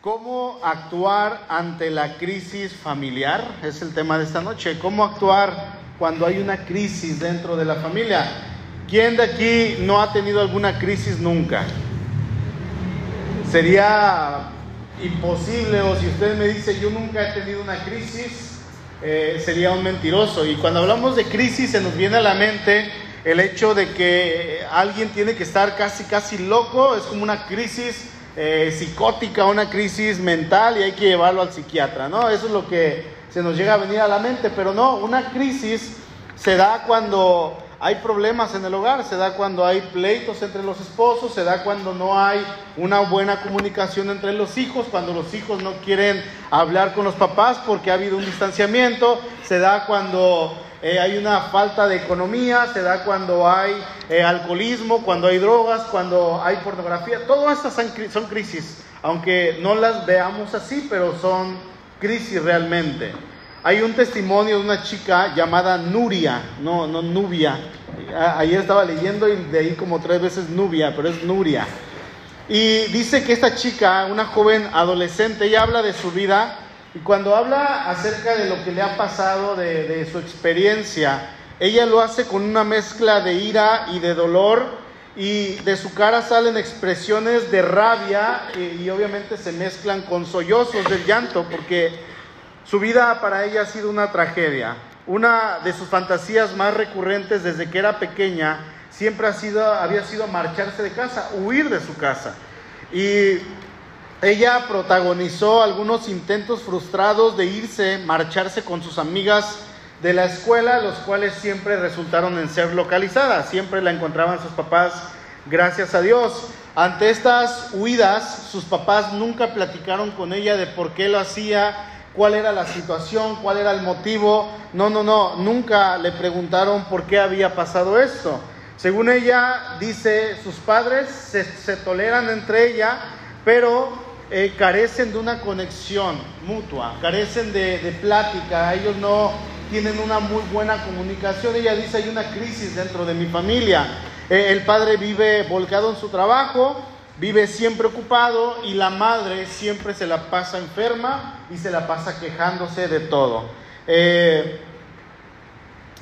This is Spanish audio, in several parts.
¿Cómo actuar ante la crisis familiar? Es el tema de esta noche. ¿Cómo actuar cuando hay una crisis dentro de la familia? ¿Quién de aquí no ha tenido alguna crisis nunca? Sería imposible, o si usted me dice yo nunca he tenido una crisis, eh, sería un mentiroso. Y cuando hablamos de crisis se nos viene a la mente el hecho de que alguien tiene que estar casi, casi loco, es como una crisis eh, psicótica, una crisis mental y hay que llevarlo al psiquiatra, ¿no? Eso es lo que se nos llega a venir a la mente, pero no, una crisis se da cuando hay problemas en el hogar, se da cuando hay pleitos entre los esposos, se da cuando no hay una buena comunicación entre los hijos, cuando los hijos no quieren hablar con los papás porque ha habido un distanciamiento, se da cuando eh, hay una falta de economía, se da cuando hay eh, alcoholismo, cuando hay drogas, cuando hay pornografía. Todas estas son, crisis, aunque no las veamos así, pero son crisis realmente. Hay un testimonio de una chica llamada Nuria, no, no Nubia. Ayer estaba leyendo y de ahí como tres veces Nubia, pero es Nuria. Y dice que esta chica, una joven adolescente, ella habla de su vida y cuando habla acerca de lo que le ha pasado, de, su experiencia, ella lo hace con una mezcla de ira y de dolor y de su cara salen expresiones de rabia y, y, obviamente se mezclan con sollozos del llanto porque su vida para ella ha sido una tragedia. Una de sus fantasías más recurrentes desde que era pequeña siempre ha sido, había sido marcharse de casa, huir de su casa. Y ella protagonizó algunos intentos frustrados de irse, marcharse con sus amigas de la escuela, los cuales siempre resultaron en ser localizadas. Siempre la encontraban sus papás, gracias a Dios. Ante estas huidas, sus papás nunca platicaron con ella de por qué lo hacía, cuál era la situación, cuál era el motivo. No, no, no, nunca le preguntaron por qué había pasado esto. Según ella, dice, sus padres se, se toleran entre ella, pero eh, carecen de una conexión mutua, carecen de, plática, ellos no tienen una muy buena comunicación. Ella dice, hay una crisis dentro de mi familia. Eh, el padre vive volcado en su trabajo, vive siempre ocupado y la madre siempre se la pasa enferma y se la pasa quejándose de todo. Eh,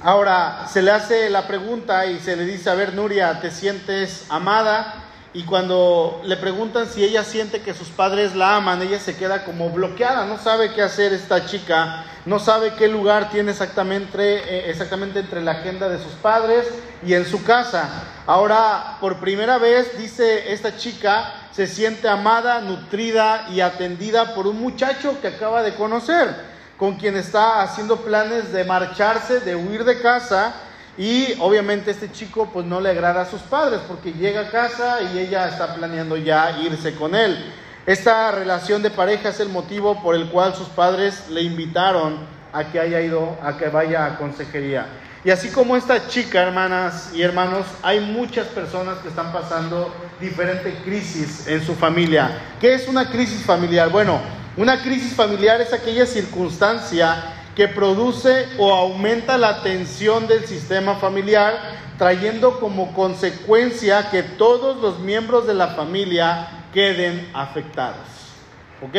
ahora, se le hace la pregunta y se le dice, a ver, Nuria, ¿te sientes amada? Y cuando le preguntan si ella siente que sus padres la aman, ella se queda como bloqueada, no sabe qué hacer esta chica, no sabe qué lugar tiene exactamente, eh, exactamente entre la agenda de sus padres y en su casa. Ahora, por primera vez, dice esta chica, se siente amada, nutrida y atendida por un muchacho que acaba de conocer, con quien está haciendo planes de marcharse, de huir de casa y obviamente este chico pues no le agrada a sus padres porque llega a casa y ella está planeando ya irse con él. Esta relación de pareja es el motivo por el cual sus padres le invitaron a que haya ido, a que vaya a consejería. Y así como esta chica, hermanas y hermanos, hay muchas personas que están pasando diferentes crisis en su familia. ¿Qué es una crisis familiar? Bueno, una crisis familiar es aquella circunstancia que produce o aumenta la tensión del sistema familiar, trayendo como consecuencia que todos los miembros de la familia queden afectados. ¿Ok?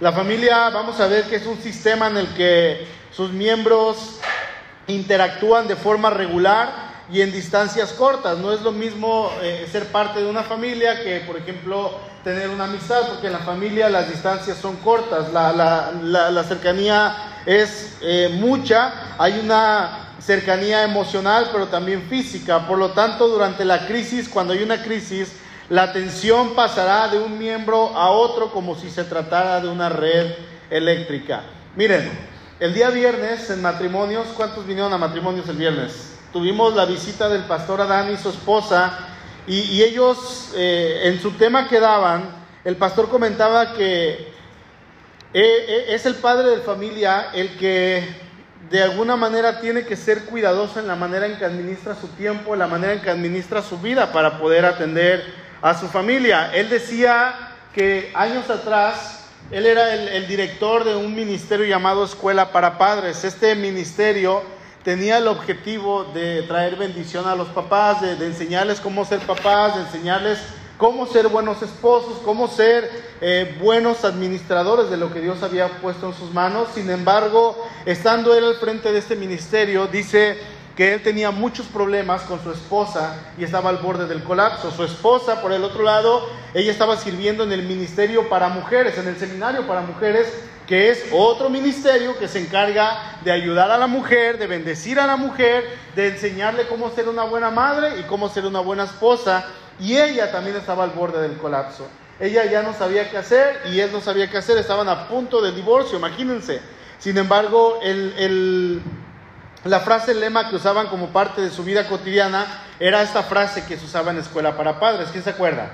La familia, vamos a ver que es un sistema en el que sus miembros interactúan de forma regular y en distancias cortas. No es lo mismo eh, ser parte de una familia que, por ejemplo, tener una amistad, porque en la familia las distancias son cortas, la, la, la cercanía es eh, mucha, hay una cercanía emocional, pero también física. Por lo tanto, durante la crisis, cuando hay una crisis, la tensión pasará de un miembro a otro como si se tratara de una red eléctrica. Miren, el día viernes en matrimonios, ¿cuántos vinieron a matrimonios el viernes? Tuvimos la visita del pastor Adán y su esposa y, ellos eh, en su tema que daban, el pastor comentaba que es el padre de familia el que de alguna manera tiene que ser cuidadoso en la manera en que administra su tiempo, en la manera en que administra su vida para poder atender a su familia. Él decía que años atrás él era el, director de un ministerio llamado Escuela para Padres. Este ministerio tenía el objetivo de traer bendición a los papás, de enseñarles cómo ser papás, de enseñarles cómo ser buenos esposos, cómo ser eh, buenos administradores de lo que Dios había puesto en sus manos. Sin embargo, estando él al frente de este ministerio, dice que él tenía muchos problemas con su esposa y estaba al borde del colapso. Su esposa, por el otro lado, ella estaba sirviendo en el ministerio para mujeres, en el seminario para mujeres, que es otro ministerio que se encarga de ayudar a la mujer, de bendecir a la mujer, de enseñarle cómo ser una buena madre y cómo ser una buena esposa. Y ella también estaba al borde del colapso. Ella ya no sabía qué hacer y él no sabía qué hacer, estaban a punto de divorcio, imagínense. Sin embargo, la frase, el lema que usaban como parte de su vida cotidiana era esta frase que se usaba en escuela para padres. ¿Quién se acuerda?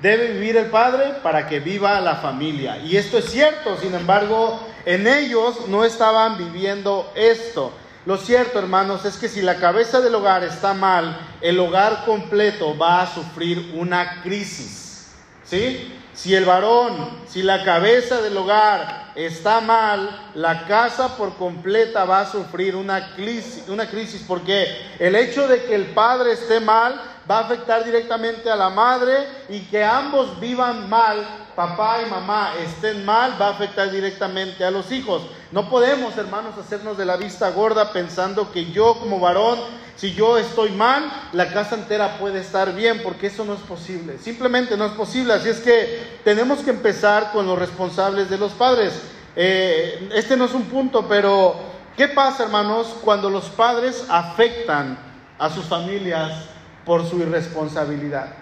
Debe vivir el padre para que viva la familia. Y esto es cierto, sin embargo, en ellos no estaban viviendo esto. Lo cierto, hermanos, es que si la cabeza del hogar está mal, el hogar completo va a sufrir una crisis. ¿Sí? Si el varón, si la cabeza del hogar está mal, la casa por completa va a sufrir una crisis, una crisis porque el hecho de que el padre esté mal va a afectar directamente a la madre y que ambos vivan mal, papá y mamá estén mal, va a afectar directamente a los hijos. No podemos, hermanos, hacernos de la vista gorda pensando que yo como varón, si yo estoy mal, la casa entera puede estar bien, porque eso no es posible. Simplemente no es posible. Así es que tenemos que empezar con los responsables de los padres. Eh, este no es un punto, pero ¿qué pasa, hermanos, cuando los padres afectan a sus familias por su irresponsabilidad.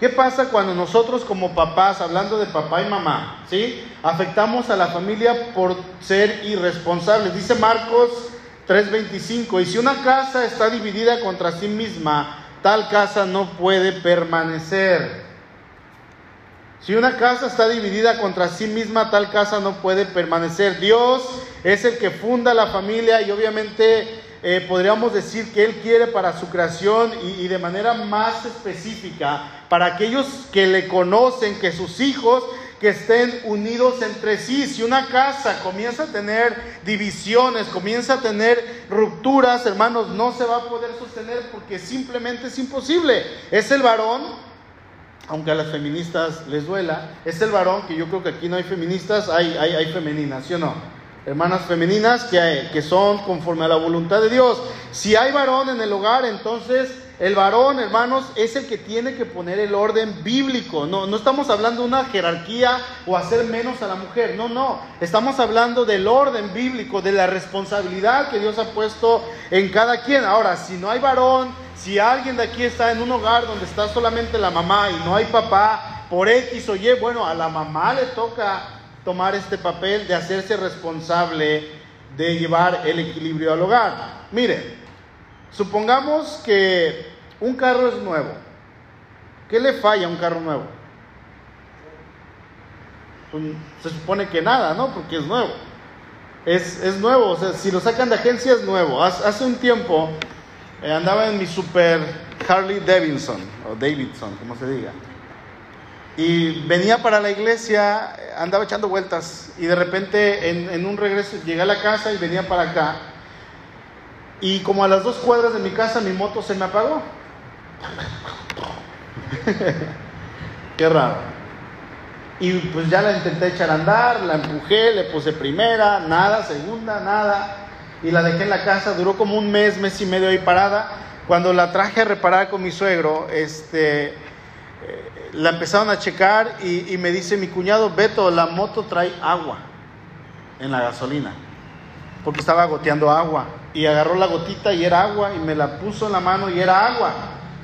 ¿Qué pasa cuando nosotros como papás, hablando de papá y mamá, ¿sí? afectamos a la familia por ser irresponsables? Dice Marcos 3:25, y si una casa está dividida contra sí misma, tal casa no puede permanecer. Si una casa está dividida contra sí misma, tal casa no puede permanecer. Dios es el que funda la familia y obviamente eh, podríamos decir que Él quiere para su creación y, de manera más específica para aquellos que le conocen, que sus hijos que estén unidos entre sí. Si una casa comienza a tener divisiones, comienza a tener rupturas, hermanos, no se va a poder sostener porque simplemente es imposible. Es el varón, aunque a las feministas les duela, es el varón, que yo creo que aquí no hay feministas, hay, hay, hay femeninas, ¿sí o no? Hermanas femeninas que, que son conforme a la voluntad de Dios. Si hay varón en el hogar, entonces el varón, hermanos, es el que tiene que poner el orden bíblico. No, no estamos hablando de una jerarquía o hacer menos a la mujer. No, no. Estamos hablando del orden bíblico, de la responsabilidad que Dios ha puesto en cada quien. Ahora, si no hay varón, si alguien de aquí está en un hogar donde está solamente la mamá y no hay papá, por X o Y, bueno, a la mamá le toca tomar este papel de hacerse responsable de llevar el equilibrio al hogar. Mire, supongamos que un carro es nuevo. ¿Qué le falla a un carro nuevo? Pues, se supone que nada, ¿no? Porque es nuevo. Es, es nuevo, o sea, si lo sacan de agencia es nuevo. Hace, un tiempo eh, andaba en mi super Harley Davidson, o Davidson, como se diga. Y venía para la iglesia, andaba echando vueltas y de repente en, un regreso llegué a la casa y venía para acá. Y como a las dos cuadras de mi casa mi moto se me apagó. Qué raro. Y pues ya la intenté echar a andar, la empujé, le puse primera, nada, segunda, nada. Y la dejé en la casa, duró como un mes, mes y medio ahí parada. Cuando la traje a reparar con mi suegro, este, la empezaron a checar y, me dice mi cuñado, Beto, la moto trae agua en la gasolina, porque estaba goteando agua. Y agarró la gotita y era agua y me la puso en la mano y era agua.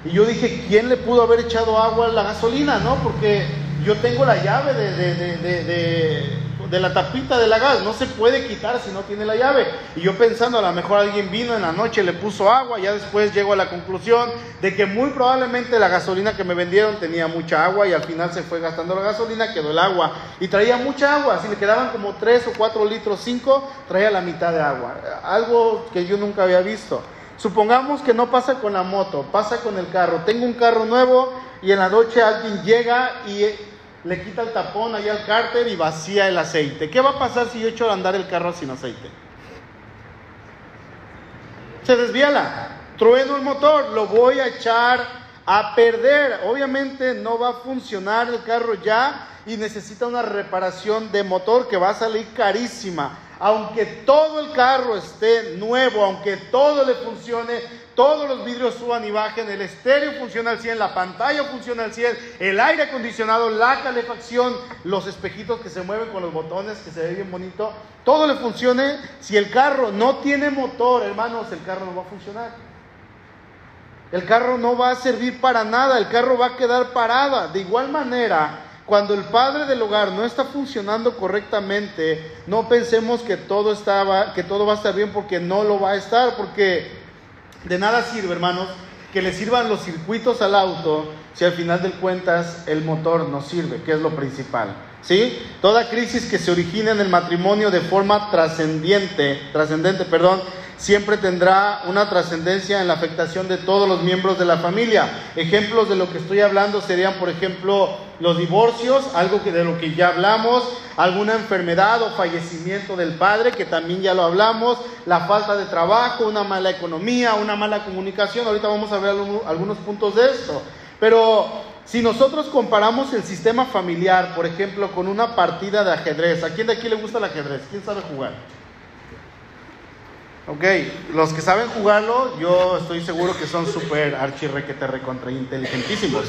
Y yo dije, ¿quién le pudo haber echado agua a la gasolina? No, porque yo tengo la llave de de la tapita de la gas, no se puede quitar si no tiene la llave. Y yo pensando, a lo mejor alguien vino en la noche, le puso agua, ya después llego a la conclusión de que muy probablemente la gasolina que me vendieron tenía mucha agua y al final se fue gastando la gasolina, quedó el agua. Y traía mucha agua, si le quedaban como 3 o 4 litros, 5, traía la mitad de agua. Algo que yo nunca había visto. Supongamos que no pasa con la moto, pasa con el carro. Tengo un carro nuevo y en la noche alguien llega y le quita el tapón allá al cárter y vacía el aceite. ¿Qué va a pasar si yo echo a andar el carro sin aceite? Se desviala, trueno el motor, lo voy a echar a perder. Obviamente no va a funcionar el carro ya y necesita una reparación de motor que va a salir carísima. Aunque todo el carro esté nuevo, aunque todo le funcione, todos los vidrios suban y bajen, el estéreo funciona al 100, la pantalla funciona al 100, el aire acondicionado, la calefacción, los espejitos que se mueven con los botones, que se ve bien bonito, todo le funcione. Si el carro no tiene motor, hermanos, el carro no va a funcionar. El carro no va a servir para nada, el carro va a quedar parada. De igual manera, cuando el padre del hogar no está funcionando correctamente, no pensemos que todo, estaba, que todo va a estar bien porque no lo va a estar, porque de nada sirve, hermanos, que le sirvan los circuitos al auto si al final de cuentas el motor no sirve, que es lo principal. ¿Sí? Toda crisis que se origina en el matrimonio de forma trascendente, trascendente, perdón, siempre tendrá una trascendencia en la afectación de todos los miembros de la familia. Ejemplos de lo que estoy hablando serían, por ejemplo, los divorcios, algo que de lo que ya hablamos, alguna enfermedad o fallecimiento del padre, que también ya lo hablamos, la falta de trabajo, una mala economía, una mala comunicación. Ahorita vamos a ver algunos puntos de esto. Pero si nosotros comparamos el sistema familiar, por ejemplo, con una partida de ajedrez, ¿a quién de aquí le gusta el ajedrez? ¿Quién sabe jugar? Ok, los que saben jugarlo, yo estoy seguro que son súper archirrequete recontra inteligentísimos.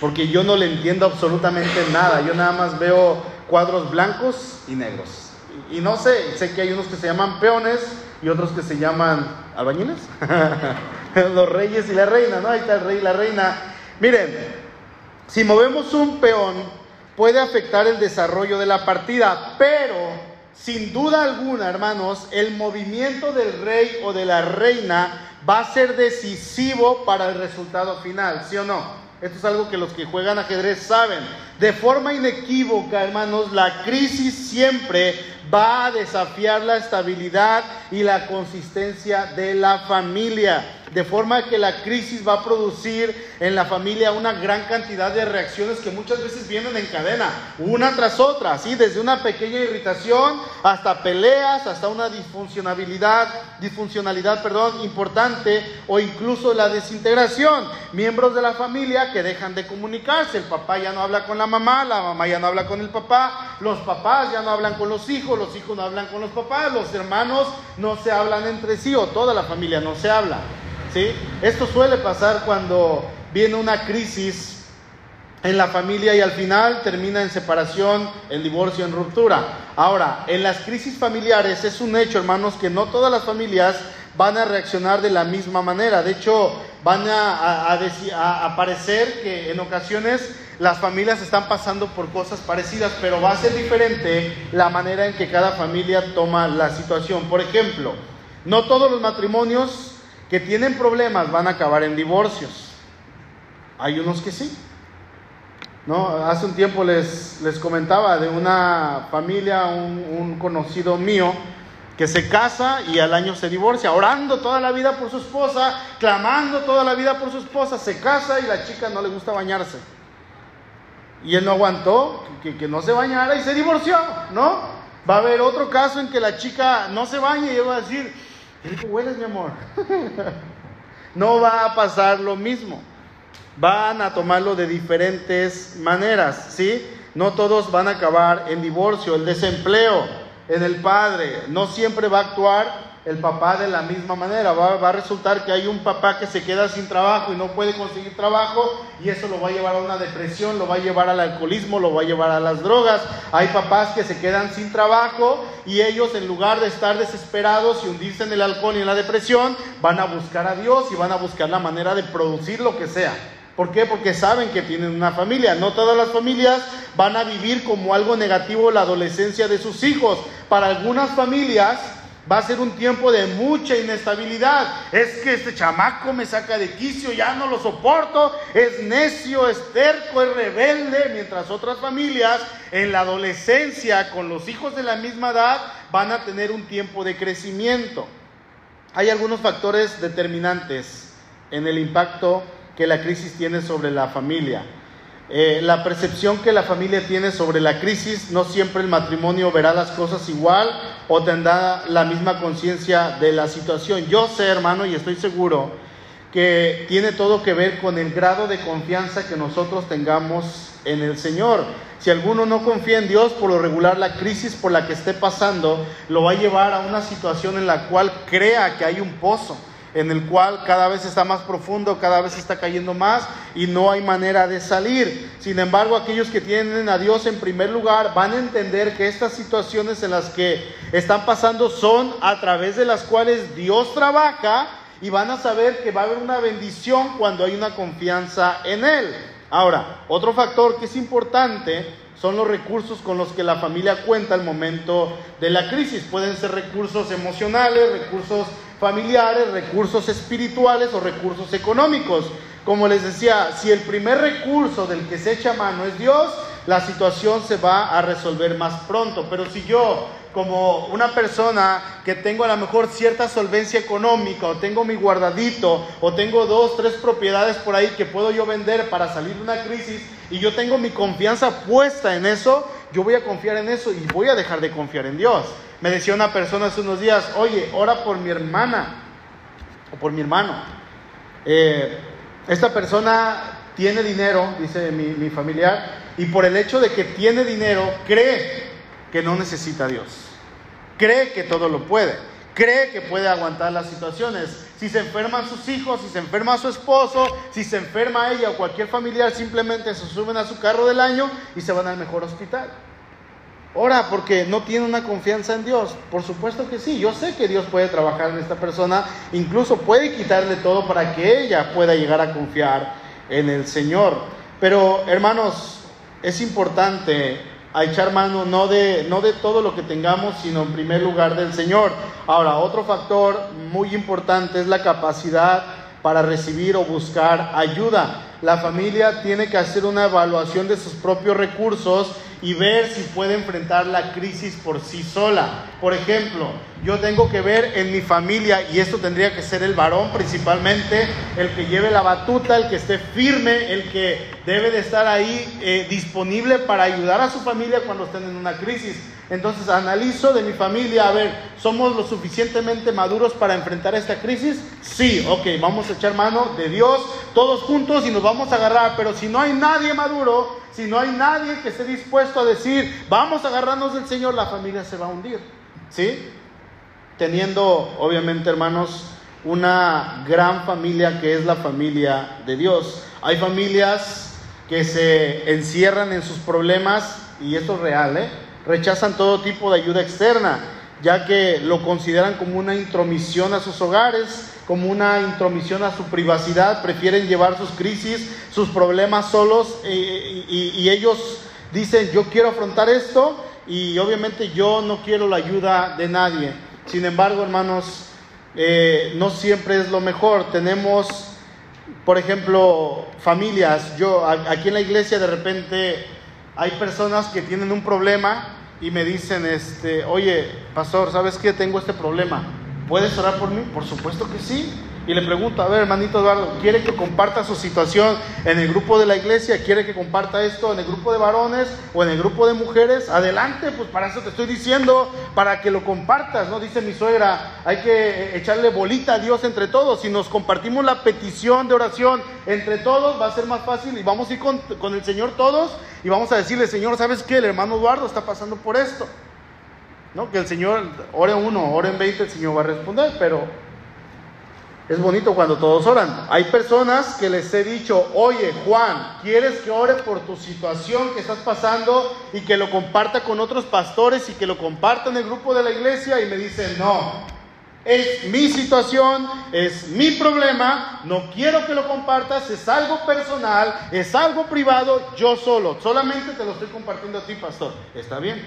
Porque yo no le entiendo absolutamente nada. Yo nada más veo cuadros blancos y negros. Y, no sé, sé que hay unos que se llaman peones y otros que se llaman albañiles. los reyes y la reina, ¿no? Ahí está el rey y la reina. Miren, si movemos un peón, puede afectar el desarrollo de la partida, pero sin duda alguna, hermanos, el movimiento del rey o de la reina va a ser decisivo para el resultado final, ¿sí o no? Esto es algo que los que juegan ajedrez saben. De forma inequívoca, hermanos, la crisis siempre va a desafiar la estabilidad y la consistencia de la familia. De forma que la crisis va a producir en la familia una gran cantidad de reacciones que muchas veces vienen en cadena, una tras otra, así desde una pequeña irritación hasta peleas, hasta una disfuncionalidad, disfuncionalidad, perdón, importante o incluso la desintegración. Miembros de la familia que dejan de comunicarse, el papá ya no habla con la mamá, la mamá ya no habla con el papá, los papás ya no hablan con los hijos, los hijos no hablan con los papás, los hermanos no se hablan entre sí o toda la familia no se habla. ¿sí? Esto suele pasar cuando viene una crisis en la familia y al final termina en separación, en divorcio, en ruptura. Ahora, en las crisis familiares es un hecho, hermanos, que no todas las familias van a reaccionar de la misma manera. De hecho, van a, a, que en ocasiones las familias están pasando por cosas parecidas, pero va a ser diferente la manera en que cada familia toma la situación. Por ejemplo, no todos los matrimonios que tienen problemas van a acabar en divorcios. Hay unos que sí. ¿No? Hace un tiempo les, les comentaba de una familia, un, conocido mío, que se casa y al año se divorcia, orando toda la vida por su esposa, clamando toda la vida por su esposa, se casa y la chica no le gusta bañarse. Y él no aguantó que, que no se bañara y se divorció, ¿no? Va a haber otro caso en que la chica no se baña y él va a decir, ¿Qué hueles, mi amor? no va a pasar lo mismo. Van a tomarlo de diferentes maneras, ¿sí? No todos van a acabar en divorcio, el desempleo en el padre no siempre va a actuar el papá de la misma manera. Va, a resultar que hay un papá que se queda sin trabajo y no puede conseguir trabajo y eso lo va a llevar a una depresión, lo va a llevar al alcoholismo, lo va a llevar a las drogas. Hay papás que se quedan sin trabajo y ellos en lugar de estar desesperados y hundirse en el alcohol y en la depresión, van a buscar a Dios y van a buscar la manera de producir lo que sea. ¿Por qué? Porque saben que tienen una familia. No todas las familias van a vivir como algo negativo la adolescencia de sus hijos. Para algunas familias Va a ser un tiempo de mucha inestabilidad. Es que este chamaco me saca de quicio, ya no lo soporto, es necio, es terco, es rebelde, mientras otras familias en la adolescencia con los hijos de la misma edad van a tener un tiempo de crecimiento. Hay algunos factores determinantes en el impacto que la crisis tiene sobre la familia. Eh, la percepción que la familia tiene sobre la crisis, no siempre el matrimonio verá las cosas igual o tendrá la misma conciencia de la situación. Yo sé, hermano, y estoy seguro que tiene todo que ver con el grado de confianza que nosotros tengamos en el Señor. Si alguno no confía en Dios, por lo regular la crisis por la que esté pasando lo va a llevar a una situación en la cual crea que hay un pozo, en el cual cada vez está más profundo, cada vez está cayendo más y no hay manera de salir. Sin embargo, aquellos que tienen a Dios en primer lugar van a entender que estas situaciones en las que están pasando son a través de las cuales Dios trabaja y van a saber que va a haber una bendición cuando hay una confianza en Él. Ahora, otro factor que es importante son los recursos con los que la familia cuenta al momento de la crisis. Pueden ser recursos emocionales, recursos familiares, recursos espirituales o recursos económicos. Como les decía, si el primer recurso del que se echa mano es Dios, la situación se va a resolver más pronto. Pero si yo como una persona que tengo a lo mejor cierta solvencia económica o tengo mi guardadito o tengo dos, tres propiedades por ahí que puedo yo vender para salir de una crisis y yo tengo mi confianza puesta en eso, yo voy a confiar en eso y voy a dejar de confiar en Dios. Me decía una persona hace unos días, oye, ora por mi hermana o por mi hermano. Eh, esta persona tiene dinero, dice mi, mi familiar, y por el hecho de que tiene dinero, cree que no necesita a Dios. Cree que todo lo puede. Cree que puede aguantar las situaciones. Si se enferman sus hijos, si se enferma su esposo, si se enferma ella o cualquier familiar, simplemente se suben a su carro del año y se van al mejor hospital. Ora, porque no tiene una confianza en Dios. Por supuesto que sí, yo sé que Dios puede trabajar en esta persona, incluso puede quitarle todo para que ella pueda llegar a confiar en el Señor. Pero hermanos, es importante a echar mano no de, no de todo lo que tengamos, sino en primer lugar del Señor. Ahora, otro factor muy importante es la capacidad para recibir o buscar ayuda. La familia tiene que hacer una evaluación de sus propios recursos y ver si puede enfrentar la crisis por sí sola. Por ejemplo, yo tengo que ver en mi familia, y esto tendría que ser el varón principalmente, el que lleve la batuta, el que esté firme, el que debe de estar ahí eh, disponible para ayudar a su familia cuando estén en una crisis. Entonces analizo de mi familia, a ver, ¿somos lo suficientemente maduros para enfrentar esta crisis? Sí, ok, vamos a echar mano de Dios todos juntos y nos vamos a agarrar, pero si no hay nadie maduro, si no hay nadie que esté dispuesto a decir, vamos a agarrarnos del Señor, la familia se va a hundir. ¿Sí? Teniendo, obviamente, hermanos, una gran familia que es la familia de Dios. Hay familias que se encierran en sus problemas, y esto es real, ¿eh? rechazan todo tipo de ayuda externa, ya que lo consideran como una intromisión a sus hogares, como una intromisión a su privacidad, prefieren llevar sus crisis, sus problemas solos eh, y, ellos dicen, yo quiero afrontar esto y obviamente yo no quiero la ayuda de nadie. Sin embargo, hermanos, eh, no siempre es lo mejor. Tenemos, por ejemplo, familias. Yo aquí en la iglesia de repente hay personas que tienen un problema y me dicen, este, oye, pastor, ¿sabes qué? Tengo este problema. ¿Puedes orar por mí? Por supuesto que sí. Y le pregunto, a ver, hermanito Eduardo, ¿quiere que comparta su situación en el grupo de la iglesia? ¿Quiere que comparta esto en el grupo de varones o en el grupo de mujeres? Adelante, pues para eso te estoy diciendo, para que lo compartas, ¿no? Dice mi suegra, hay que echarle bolita a Dios entre todos. Si nos compartimos la petición de oración entre todos, va a ser más fácil y vamos a ir con, con el Señor todos y vamos a decirle, Señor, ¿sabes qué? El hermano Eduardo está pasando por esto. ¿No? Que el Señor, ore uno, ore en veinte, el Señor va a responder, pero es bonito cuando todos oran. Hay personas que les he dicho, oye Juan, ¿quieres que ore por tu situación que estás pasando y que lo comparta con otros pastores y que lo comparta en el grupo de la iglesia? Y me dicen, no, es mi situación, es mi problema, no quiero que lo compartas, es algo personal, es algo privado, yo solo, solamente te lo estoy compartiendo a ti, pastor. Está bien,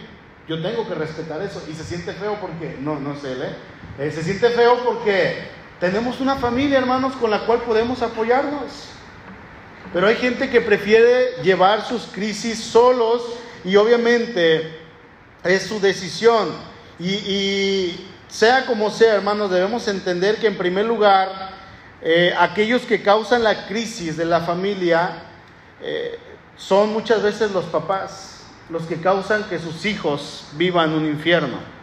yo tengo que respetar eso y se siente feo porque, no, no sé, ¿eh? eh se siente feo porque tenemos una familia, hermanos, con la cual podemos apoyarnos. Pero hay gente que prefiere llevar sus crisis solos y obviamente es su decisión. Y, sea como sea, hermanos, debemos entender que en primer lugar, eh, aquellos que causan la crisis de la familia eh, son muchas veces los papás, los que causan que sus hijos vivan un infierno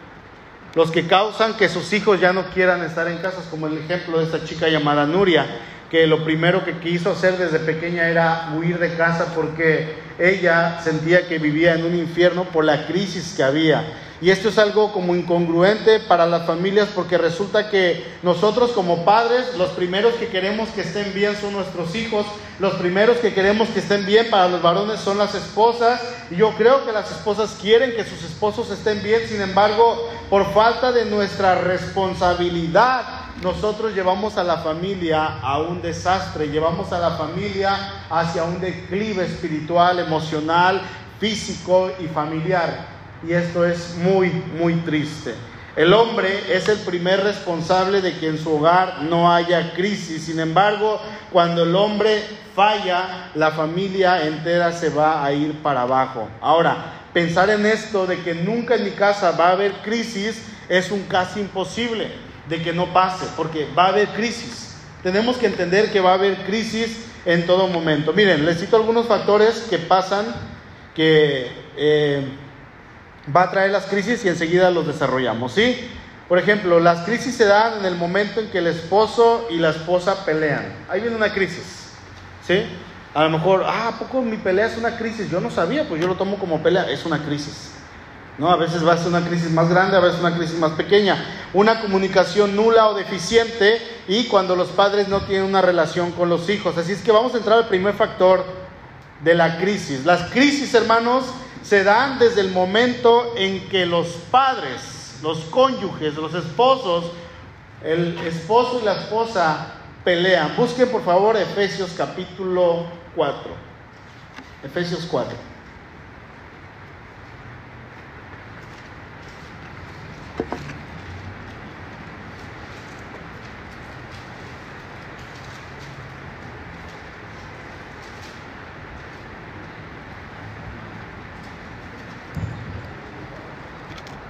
los que causan que sus hijos ya no quieran estar en casa, como el ejemplo de esta chica llamada Nuria, que lo primero que quiso hacer desde pequeña era huir de casa porque ella sentía que vivía en un infierno por la crisis que había. Y esto es algo como incongruente para las familias porque resulta que nosotros como padres, los primeros que queremos que estén bien son nuestros hijos, los primeros que queremos que estén bien para los varones son las esposas. Y yo creo que las esposas quieren que sus esposos estén bien, sin embargo, por falta de nuestra responsabilidad, nosotros llevamos a la familia a un desastre, llevamos a la familia hacia un declive espiritual, emocional, físico y familiar y esto es muy, muy triste. El hombre es el primer responsable de que en su hogar no haya crisis. Sin embargo, cuando el hombre falla, la familia entera se va a ir para abajo. Ahora, pensar en esto de que nunca en mi casa va a haber crisis es un casi imposible de que no pase, porque va a haber crisis. Tenemos que entender que va a haber crisis en todo momento. Miren, les cito algunos factores que pasan que... Eh, va a traer las crisis y enseguida los desarrollamos, ¿sí? Por ejemplo, las crisis se dan en el momento en que el esposo y la esposa pelean. Ahí viene una crisis, ¿sí? A lo mejor, ah, ¿a poco mi pelea es una crisis? Yo no sabía, pues yo lo tomo como pelea, es una crisis. ¿No? A veces va a ser una crisis más grande, a veces una crisis más pequeña. Una comunicación nula o deficiente y cuando los padres no tienen una relación con los hijos. Así es que vamos a entrar al primer factor de la crisis. Las crisis, hermanos, se dan desde el momento en que los padres, los cónyuges, los esposos, el esposo y la esposa pelean. Busquen por favor Efesios capítulo 4. Efesios 4.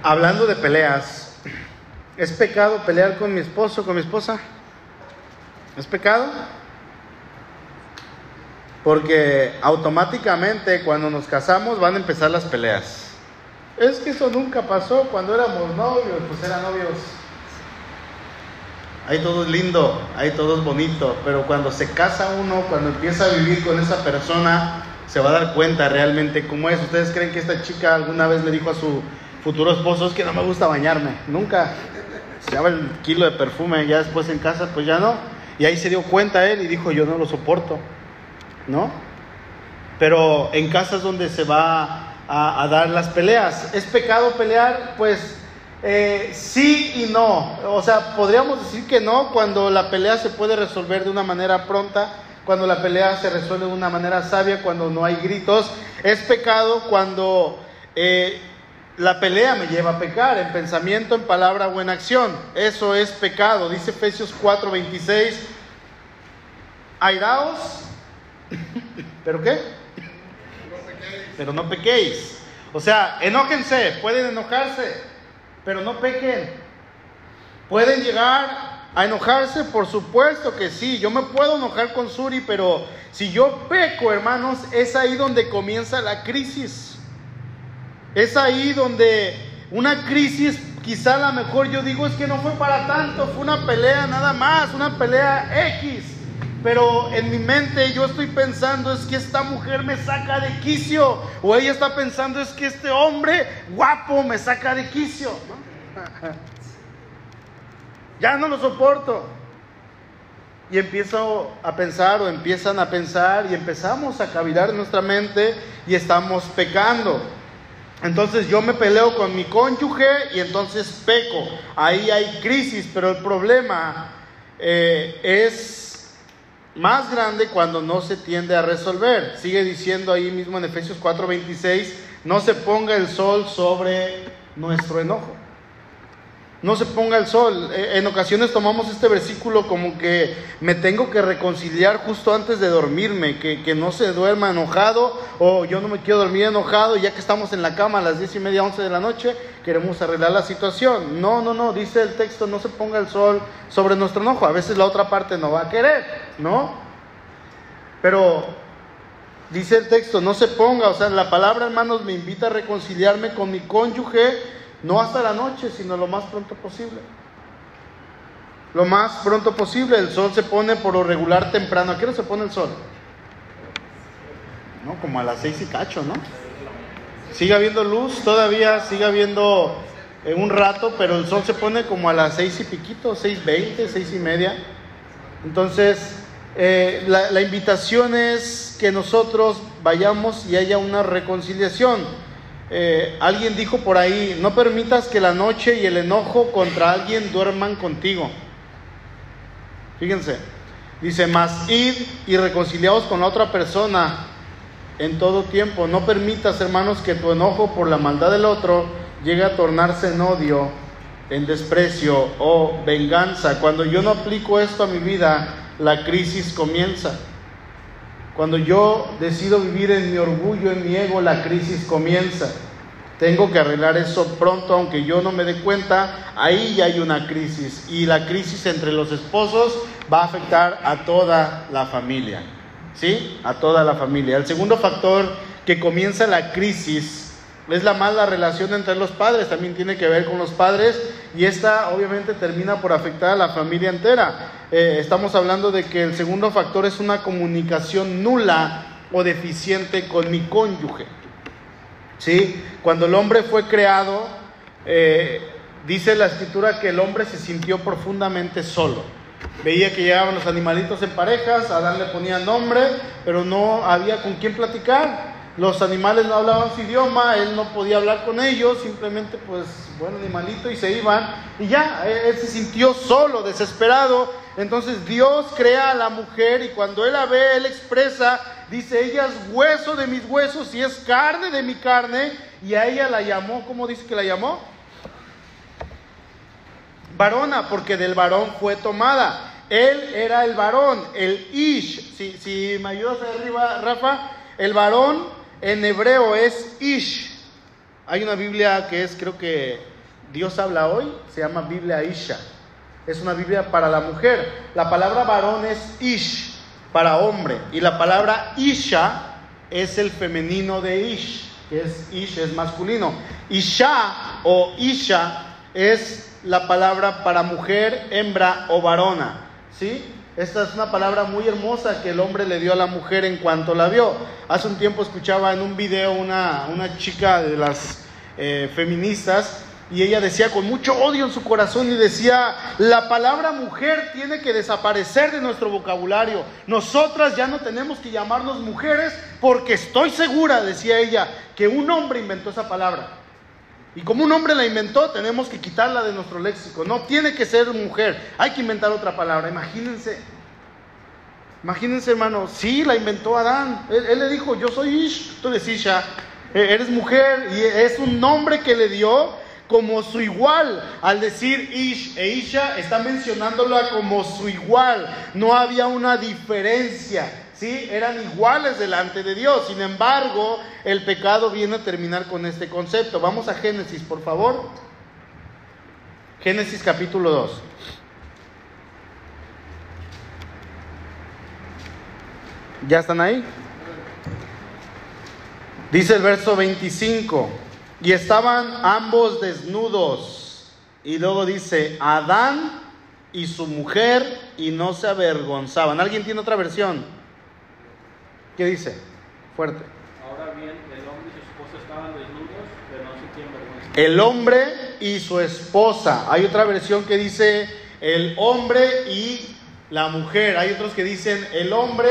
Hablando de peleas, ¿es pecado pelear con mi esposo, con mi esposa? ¿Es pecado? Porque automáticamente cuando nos casamos van a empezar las peleas. Es que eso nunca pasó cuando éramos novios, pues eran novios. Ahí todo es lindo, ahí todo es bonito, pero cuando se casa uno, cuando empieza a vivir con esa persona, se va a dar cuenta realmente cómo es. ¿Ustedes creen que esta chica alguna vez le dijo a su futuro esposo, es que no me gusta bañarme, nunca. Se llama el kilo de perfume, ya después en casa, pues ya no. Y ahí se dio cuenta él y dijo, yo no lo soporto, ¿no? Pero en casas donde se va a, dar las peleas, ¿es pecado pelear? Pues eh, sí y no. O sea, podríamos decir que no cuando la pelea se puede resolver de una manera pronta, cuando la pelea se resuelve de una manera sabia, cuando no hay gritos. Es pecado cuando eh, la pelea me lleva a pecar, en pensamiento, en palabra o en acción. Eso es pecado. Dice Efesios 4:26. Airaos, ¿pero qué? Pero no pequéis. O sea, enójense, pueden enojarse, pero no pequen. Pueden llegar a enojarse, por supuesto que sí. Yo me puedo enojar con Suri, pero si yo peco, hermanos, es ahí donde comienza la crisis. Es ahí donde una crisis, quizá la mejor yo digo es que no fue para tanto, fue una pelea nada más, una pelea X. Pero en mi mente yo estoy pensando es que esta mujer me saca de quicio. O ella está pensando es que este hombre guapo me saca de quicio. ya no lo soporto. Y empiezo a pensar o empiezan a pensar y empezamos a cavilar en nuestra mente y estamos pecando. Entonces yo me peleo con mi cónyuge y entonces peco. Ahí hay crisis, pero el problema eh, es más grande cuando no se tiende a resolver. Sigue diciendo ahí mismo en Efesios 4:26, no se ponga el sol sobre nuestro enojo no se ponga el sol. E, en ocasiones tomamos este versículo como que me tengo que reconciliar justo antes de dormirme, que, no se duerma enojado o yo no me quiero dormir enojado ya que estamos en la cama a las diez y media, once de la noche, queremos arreglar la situación. No, no, no, dice el texto, no se ponga el sol sobre nuestro enojo. A veces la otra parte no va a querer, ¿no? Pero dice el texto, no se ponga, o sea, la palabra hermanos me invita a reconciliarme con mi cónyuge no hasta la noche, sino lo más pronto posible. lo más pronto posible. El sol se pone por lo regular temprano. ¿A qué hora se pone el sol? ¿No? Como a las seis y cacho, ¿no? Sigue habiendo luz, todavía sigue habiendo en un rato, pero el sol se pone como a las seis y piquito, seis veinte, seis y media. Entonces, eh, la, la invitación es que nosotros vayamos y haya una reconciliación. Eh, alguien dijo por ahí, no permitas que la noche y el enojo contra alguien duerman contigo. Fíjense, dice, más id y reconciliaos con la otra persona en todo tiempo. No permitas, hermanos, que tu enojo por la maldad del otro llegue a tornarse en odio, en desprecio o venganza. Cuando yo no aplico esto a mi vida, la crisis comienza. Cuando yo decido vivir en mi orgullo, en mi ego, la crisis comienza. Tengo que arreglar eso pronto, aunque yo no me dé cuenta, ahí ya hay una crisis. Y la crisis entre los esposos va a afectar a toda la familia. ¿Sí? A toda la familia. El segundo factor que comienza la crisis es la mala relación entre los padres, también tiene que ver con los padres y esta obviamente termina por afectar a la familia entera. Eh, estamos hablando de que el segundo factor es una comunicación nula o deficiente con mi cónyuge. ¿Sí? Cuando el hombre fue creado, eh, dice la escritura que el hombre se sintió profundamente solo. Veía que llegaban los animalitos en parejas, a Adán le ponía nombre, pero no había con quién platicar los animales no hablaban su idioma, él no podía hablar con ellos, simplemente pues, buen animalito y se iban. Y ya, él se sintió solo, desesperado. Entonces Dios crea a la mujer y cuando él la ve, él expresa, dice, ella es hueso de mis huesos y es carne de mi carne. Y a ella la llamó, ¿cómo dice que la llamó? Varona, porque del varón fue tomada. Él era el varón, el Ish. Si, si me ayudas arriba, Rafa, el varón en hebreo es Ish. Hay una Biblia que es, creo que Dios habla hoy, se llama Biblia Isha. Es una Biblia para la mujer. La palabra varón es Ish, para hombre. Y la palabra Isha es el femenino de Ish, que es Ish, es masculino. Isha o Isha es la palabra para mujer, hembra o varona. ¿Sí? Esta es una palabra muy hermosa que el hombre le dio a la mujer en cuanto la vio. Hace un tiempo escuchaba en un video una, una chica de las eh, feministas y ella decía con mucho odio en su corazón y decía, la palabra mujer tiene que desaparecer de nuestro vocabulario. Nosotras ya no tenemos que llamarnos mujeres porque estoy segura, decía ella, que un hombre inventó esa palabra. Y como un hombre la inventó, tenemos que quitarla de nuestro léxico. No tiene que ser mujer, hay que inventar otra palabra. Imagínense, imagínense hermano, sí, la inventó Adán. Él, le dijo, yo soy Ish, tú eres Isha, e, eres mujer. Y es un nombre que le dio como su igual. Al decir Ish e Isha, está mencionándola como su igual. No había una diferencia. Eran iguales delante de Dios. Sin embargo, el pecado viene a terminar con este concepto. Vamos a Génesis, por favor. Génesis capítulo 2. ¿Ya están ahí? Dice el verso 25, y estaban ambos desnudos. Y luego dice, Adán y su mujer, y no se avergonzaban. ¿Alguien tiene otra versión? ¿Qué dice? Fuerte. Ahora bien, el hombre y su esposa estaban desnudos, pero no se vergüenza. El hombre y su esposa. Hay otra versión que dice el hombre y la mujer. Hay otros que dicen el hombre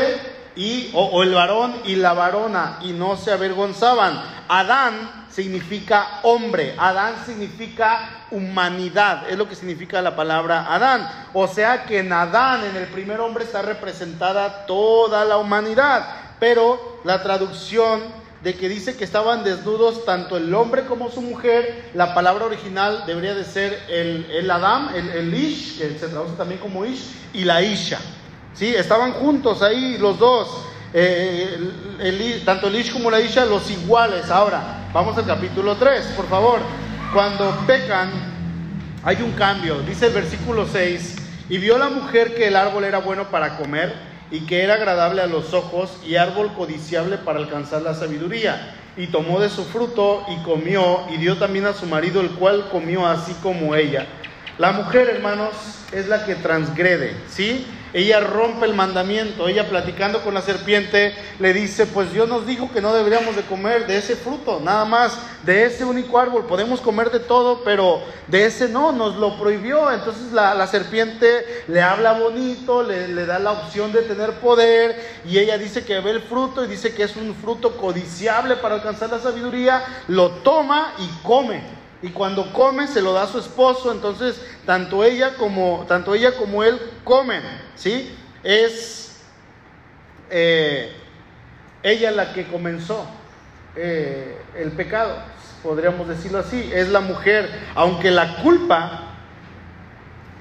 y, o, o el varón y la varona, y no se avergonzaban. Adán significa hombre, Adán significa humanidad, es lo que significa la palabra Adán. O sea que en Adán, en el primer hombre, está representada toda la humanidad pero la traducción de que dice que estaban desnudos tanto el hombre como su mujer, la palabra original debería de ser el, el Adam, el, Ish, que se traduce también como Ish, y la Isha. ¿Sí? Estaban juntos ahí los dos, eh, tanto el Ish como la Isha, los iguales. Ahora, vamos al capítulo 3, por favor. Cuando pecan, hay un cambio. Dice el versículo 6, y vio la mujer que el árbol era bueno para comer y que era agradable a los ojos y árbol codiciable para alcanzar la sabiduría. Y tomó de su fruto y comió y dio también a su marido, el cual comió así como ella. La mujer, hermanos, es la que transgrede, ¿sí? Ella rompe el mandamiento, ella platicando con la serpiente le dice, pues Dios nos dijo que no deberíamos de comer de ese fruto, nada más, de ese único árbol, podemos comer de todo, pero de ese no, nos lo prohibió. Entonces la, serpiente le habla bonito, le, le da la opción de tener poder y ella dice que ve el fruto y dice que es un fruto codiciable para alcanzar la sabiduría, lo toma y come y cuando come se lo da a su esposo, entonces tanto ella como, tanto ella como él comen, ¿sí? Es eh, ella la que comenzó eh, el pecado, podríamos decirlo así, es la mujer, aunque la culpa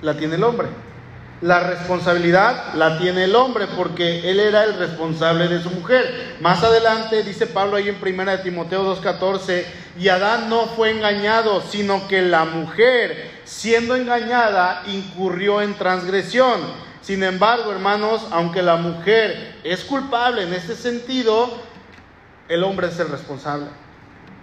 la tiene el hombre. La responsabilidad la tiene el hombre porque él era el responsable de su mujer. Más adelante dice Pablo ahí en 1 Timoteo 2.14, y Adán no fue engañado, sino que la mujer, siendo engañada, incurrió en transgresión. Sin embargo, hermanos, aunque la mujer es culpable en este sentido, el hombre es el responsable.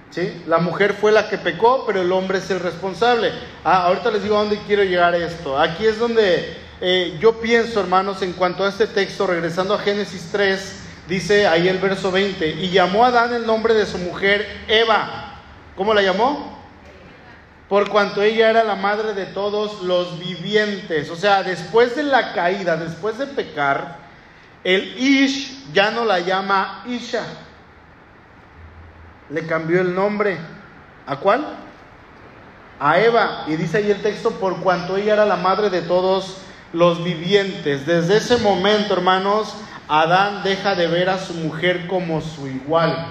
¿Sí? La mujer fue la que pecó, pero el hombre es el responsable. Ah, ahorita les digo a dónde quiero llegar esto. Aquí es donde eh, yo pienso, hermanos, en cuanto a este texto, regresando a Génesis 3, dice ahí el verso 20, y llamó a Adán el nombre de su mujer Eva. ¿Cómo la llamó? Por cuanto ella era la madre de todos los vivientes. O sea, después de la caída, después de pecar, el Ish ya no la llama Isha. Le cambió el nombre. ¿A cuál? A Eva. Y dice ahí el texto, por cuanto ella era la madre de todos los vivientes. Desde ese momento, hermanos, Adán deja de ver a su mujer como su igual,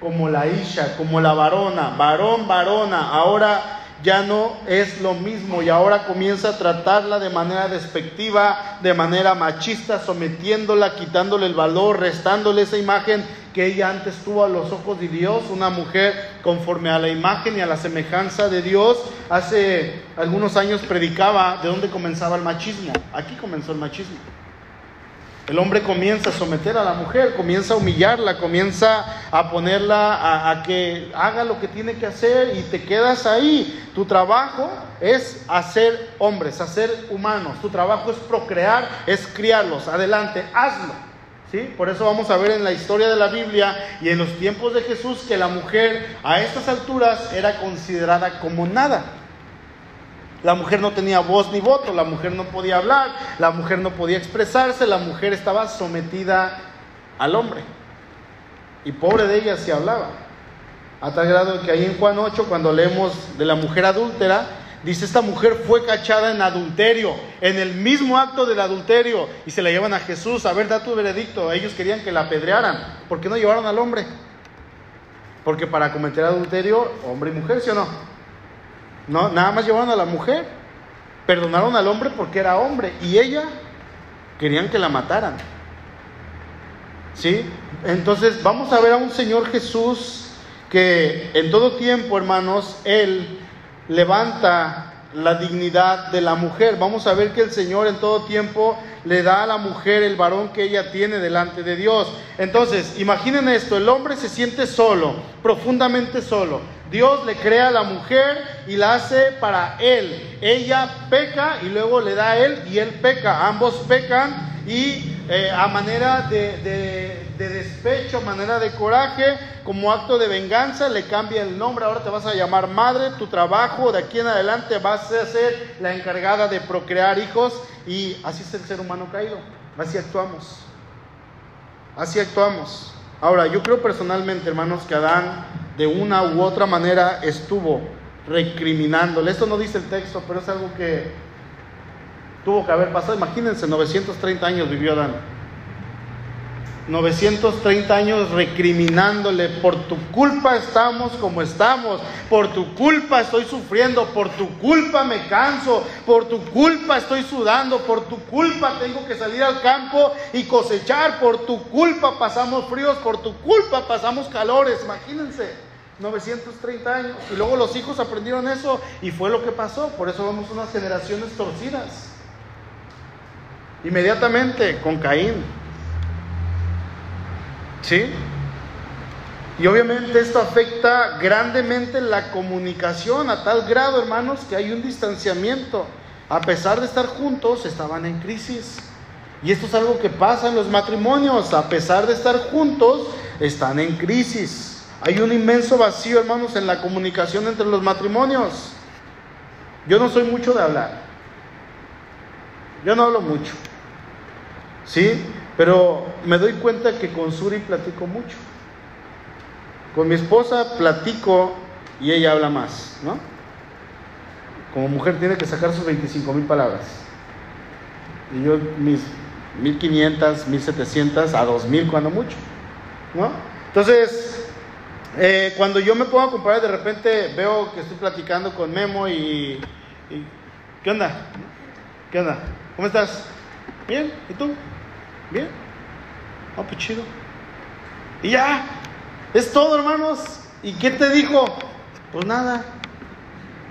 como la Isha, como la varona, varón, varona. Ahora ya no es lo mismo y ahora comienza a tratarla de manera despectiva, de manera machista, sometiéndola, quitándole el valor, restándole esa imagen que ella antes tuvo a los ojos de Dios, una mujer conforme a la imagen y a la semejanza de Dios. Hace algunos años predicaba de dónde comenzaba el machismo. Aquí comenzó el machismo. El hombre comienza a someter a la mujer, comienza a humillarla, comienza a ponerla a, que haga lo que tiene que hacer y te quedas ahí. Tu trabajo es hacer hombres, hacer humanos. Tu trabajo es procrear, es criarlos. Adelante, hazlo. Por eso vamos a ver en la historia de la Biblia y en los tiempos de Jesús que la mujer a estas alturas era considerada como nada. La mujer no tenía voz ni voto, la mujer no podía hablar, la mujer no podía expresarse, la mujer estaba sometida al hombre. Y pobre de ella si hablaba. A tal grado que ahí en Juan 8, cuando leemos de la mujer adúltera, dice, esta mujer fue cachada en adulterio, en el mismo acto del adulterio, y se la llevan a Jesús, a ver, da tu veredicto. Ellos querían que la apedrearan. ¿Por qué no llevaron al hombre? Porque para cometer adulterio, hombre y mujer, ¿sí o no? No, nada más llevaron a la mujer. Perdonaron al hombre porque era hombre. Y ella querían que la mataran. ¿Sí? Entonces vamos a ver a un Señor Jesús que en todo tiempo, hermanos, Él levanta la dignidad de la mujer. Vamos a ver que el Señor en todo tiempo le da a la mujer el varón que ella tiene delante de Dios. Entonces, imaginen esto, el hombre se siente solo, profundamente solo. Dios le crea a la mujer y la hace para él. Ella peca y luego le da a él y él peca. Ambos pecan y eh, a manera de, de, despecho, a manera de coraje, como acto de venganza, le cambia el nombre. Ahora te vas a llamar madre, tu trabajo de aquí en adelante vas a ser la encargada de procrear hijos y así es el ser humano caído. Así actuamos. Así actuamos. Ahora, yo creo personalmente, hermanos, que Adán de una u otra manera estuvo recriminándole. Esto no dice el texto, pero es algo que tuvo que haber pasado. Imagínense, 930 años vivió Adán. 930 años recriminándole, por tu culpa estamos como estamos, por tu culpa estoy sufriendo, por tu culpa me canso, por tu culpa estoy sudando, por tu culpa tengo que salir al campo y cosechar, por tu culpa pasamos fríos, por tu culpa pasamos calores, imagínense. 930 años. Y luego los hijos aprendieron eso y fue lo que pasó. Por eso vemos unas generaciones torcidas. Inmediatamente con Caín. ¿Sí? Y obviamente esto afecta grandemente la comunicación a tal grado, hermanos, que hay un distanciamiento. A pesar de estar juntos, estaban en crisis. Y esto es algo que pasa en los matrimonios. A pesar de estar juntos, están en crisis. Hay un inmenso vacío, hermanos, en la comunicación entre los matrimonios. Yo no soy mucho de hablar. Yo no hablo mucho. ¿Sí? Pero me doy cuenta que con Suri platico mucho. Con mi esposa platico y ella habla más, ¿no? Como mujer tiene que sacar sus 25 mil palabras. Y yo mis 1500, 1700 a 2000 cuando mucho, ¿no? Entonces, eh, cuando yo me pongo a comparar, de repente veo que estoy platicando con Memo y, y ¿qué onda? ¿Qué onda? ¿Cómo estás? Bien, ¿y tú? Bien. Ah, pues chido. Y ya, es todo, hermanos. ¿Y qué te dijo? Pues nada.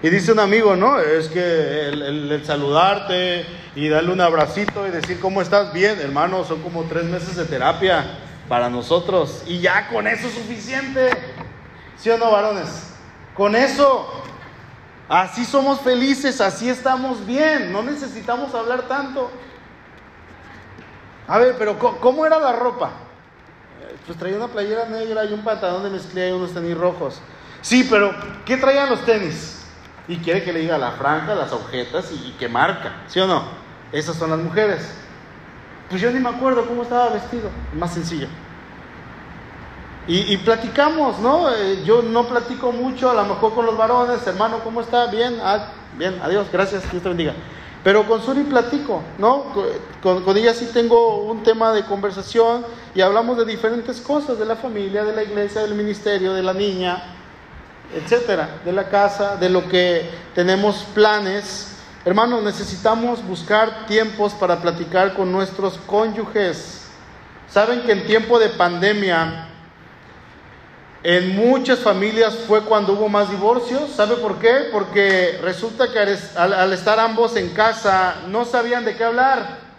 Y dice un amigo, ¿no? Es que el, saludarte y darle un abracito y decir cómo estás bien, hermano, son como tres meses de terapia para nosotros. Y ya con eso es suficiente. ¿Sí o no, varones? Con eso. Así somos felices, así estamos bien. No necesitamos hablar tanto. A ver, pero ¿cómo era la ropa? Pues traía una playera negra y un pantalón de mezclilla y unos tenis rojos. Sí, pero ¿qué traían los tenis? Y quiere que le diga la franja, las agujetas y, qué marca, ¿sí o no? Esas son las mujeres. Pues yo ni me acuerdo cómo estaba vestido, más sencillo. Y, platicamos, ¿no? Eh, yo no platico mucho, a lo mejor con los varones, hermano, ¿cómo está? Bien, ah, bien, adiós, gracias, Dios te bendiga. Pero con Suri platico, ¿no? Con, ella sí tengo un tema de conversación y hablamos de diferentes cosas, de la familia, de la iglesia, del ministerio, de la niña, etcétera, de la casa, de lo que tenemos planes. Hermanos, necesitamos buscar tiempos para platicar con nuestros cónyuges. Saben que en tiempo de pandemia en muchas familias fue cuando hubo más divorcios. ¿Sabe por qué? Porque resulta que al, estar ambos en casa no sabían de qué hablar.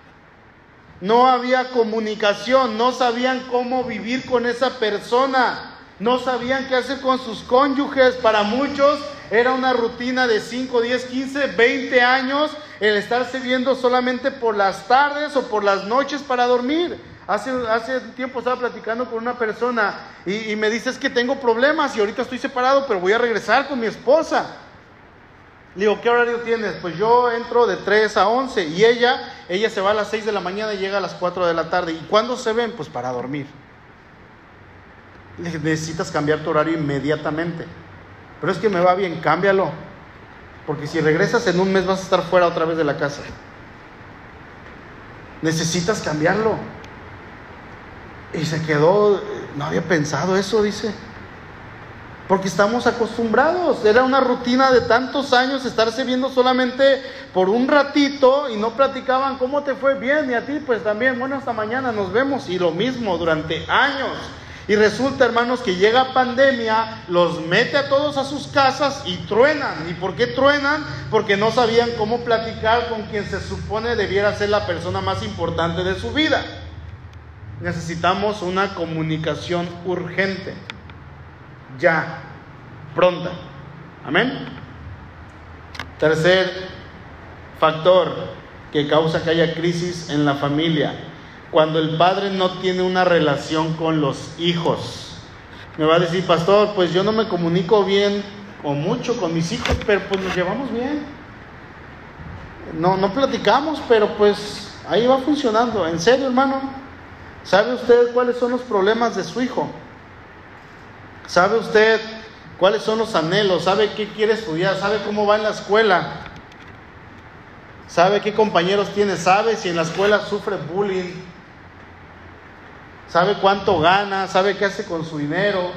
No había comunicación, no sabían cómo vivir con esa persona, no sabían qué hacer con sus cónyuges. Para muchos era una rutina de 5, 10, 15, 20 años el estarse viendo solamente por las tardes o por las noches para dormir. Hace, hace tiempo estaba platicando con una persona y, me dice es que tengo problemas y ahorita estoy separado, pero voy a regresar con mi esposa. Le digo, ¿qué horario tienes? Pues yo entro de 3 a 11 y ella, ella se va a las 6 de la mañana y llega a las 4 de la tarde. ¿Y cuándo se ven? Pues para dormir. Necesitas cambiar tu horario inmediatamente. Pero es que me va bien, cámbialo. Porque si regresas en un mes vas a estar fuera otra vez de la casa. Necesitas cambiarlo. Y se quedó, no había pensado eso, dice. Porque estamos acostumbrados, era una rutina de tantos años estarse viendo solamente por un ratito y no platicaban cómo te fue bien y a ti pues también, bueno, hasta mañana nos vemos y lo mismo durante años. Y resulta, hermanos, que llega pandemia, los mete a todos a sus casas y truenan. ¿Y por qué truenan? Porque no sabían cómo platicar con quien se supone debiera ser la persona más importante de su vida necesitamos una comunicación urgente, ya, pronta. Amén. Tercer factor que causa que haya crisis en la familia, cuando el padre no tiene una relación con los hijos. Me va a decir, pastor, pues yo no me comunico bien o mucho con mis hijos, pero pues nos llevamos bien. No, no platicamos, pero pues ahí va funcionando. ¿En serio, hermano? ¿Sabe usted cuáles son los problemas de su hijo? ¿Sabe usted cuáles son los anhelos? ¿Sabe qué quiere estudiar? ¿Sabe cómo va en la escuela? ¿Sabe qué compañeros tiene? ¿Sabe si en la escuela sufre bullying? ¿Sabe cuánto gana? ¿Sabe qué hace con su dinero?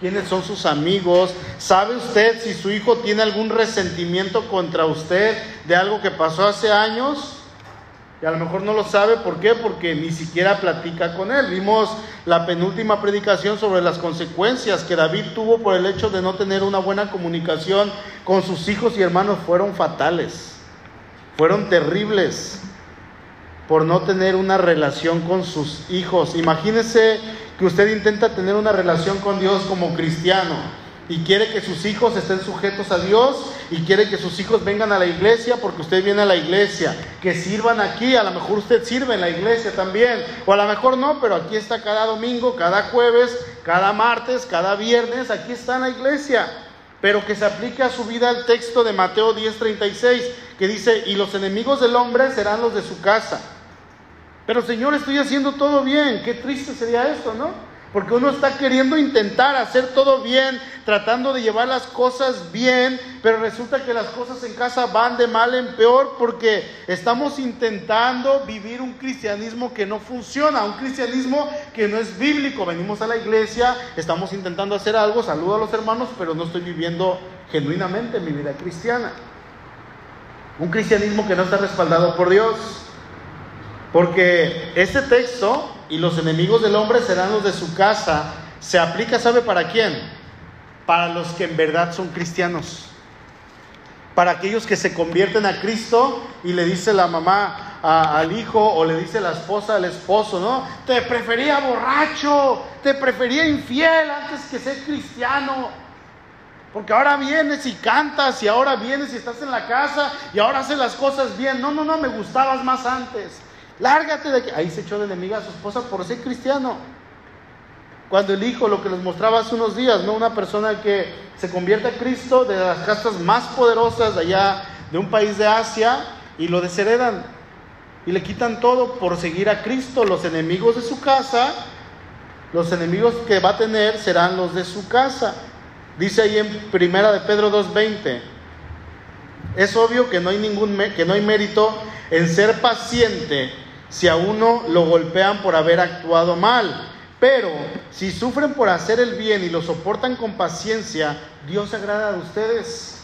¿Quiénes son sus amigos? ¿Sabe usted si su hijo tiene algún resentimiento contra usted de algo que pasó hace años? Y a lo mejor no lo sabe, ¿por qué? Porque ni siquiera platica con él. Vimos la penúltima predicación sobre las consecuencias que David tuvo por el hecho de no tener una buena comunicación con sus hijos y hermanos. Fueron fatales, fueron terribles por no tener una relación con sus hijos. Imagínense que usted intenta tener una relación con Dios como cristiano y quiere que sus hijos estén sujetos a Dios y quiere que sus hijos vengan a la iglesia porque usted viene a la iglesia, que sirvan aquí, a lo mejor usted sirve en la iglesia también, o a lo mejor no, pero aquí está cada domingo, cada jueves, cada martes, cada viernes, aquí está en la iglesia, pero que se aplique a su vida el texto de Mateo 10:36, que dice, y los enemigos del hombre serán los de su casa. Pero Señor, estoy haciendo todo bien, qué triste sería esto, ¿no? Porque uno está queriendo intentar hacer todo bien, tratando de llevar las cosas bien, pero resulta que las cosas en casa van de mal en peor porque estamos intentando vivir un cristianismo que no funciona, un cristianismo que no es bíblico. Venimos a la iglesia, estamos intentando hacer algo, saludo a los hermanos, pero no estoy viviendo genuinamente mi vida cristiana. Un cristianismo que no está respaldado por Dios. Porque este texto y los enemigos del hombre serán los de su casa, se aplica, ¿sabe para quién? Para los que en verdad son cristianos. Para aquellos que se convierten a Cristo y le dice la mamá al hijo o le dice la esposa al esposo, ¿no? Te prefería borracho, te prefería infiel antes que ser cristiano. Porque ahora vienes y cantas y ahora vienes y estás en la casa y ahora haces las cosas bien. No, no, no, me gustabas más antes. Lárgate de aquí. Ahí se echó de enemiga a su esposa por ser cristiano. Cuando el hijo, lo que les mostraba hace unos días, ¿no? Una persona que se convierte a Cristo de las castas más poderosas de allá, de un país de Asia, y lo desheredan. Y le quitan todo por seguir a Cristo. Los enemigos de su casa, los enemigos que va a tener serán los de su casa. Dice ahí en Primera de Pedro 2.20. Es obvio que no hay ningún que no hay mérito en ser paciente si a uno lo golpean por haber actuado mal. Pero si sufren por hacer el bien y lo soportan con paciencia, Dios se agrada de ustedes.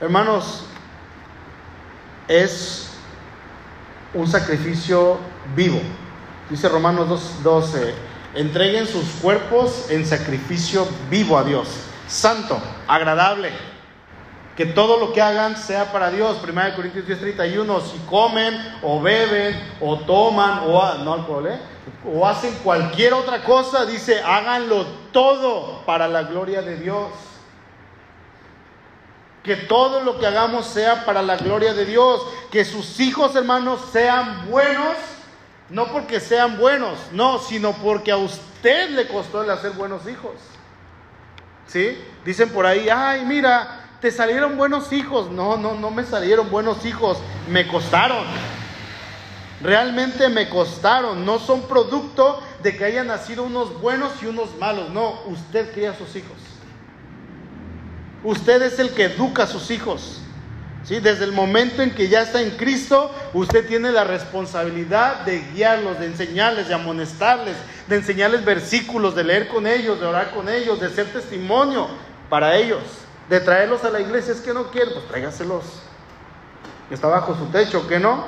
Hermanos, es un sacrificio vivo. Dice Romanos 2.12, entreguen sus cuerpos en sacrificio vivo a Dios, santo, agradable que todo lo que hagan sea para Dios. 1 Corintios 10:31, si comen o beben o toman o no alcohol, ¿eh? o hacen cualquier otra cosa, dice, háganlo todo para la gloria de Dios. Que todo lo que hagamos sea para la gloria de Dios. Que sus hijos, hermanos, sean buenos. No porque sean buenos, no, sino porque a usted le costó el hacer buenos hijos. ¿Sí? Dicen por ahí, ay, mira, te salieron buenos hijos. No, no, no me salieron buenos hijos, me costaron. Realmente me costaron. No son producto de que hayan nacido unos buenos y unos malos. No, usted cría a sus hijos. Usted es el que educa a sus hijos. ¿Sí? Desde el momento en que ya está en Cristo, usted tiene la responsabilidad de guiarlos, de enseñarles, de amonestarles, de enseñarles versículos, de leer con ellos, de orar con ellos, de ser testimonio para ellos de traerlos a la iglesia, es que no quieren, pues tráigaselos. Está bajo su techo, ¿qué no?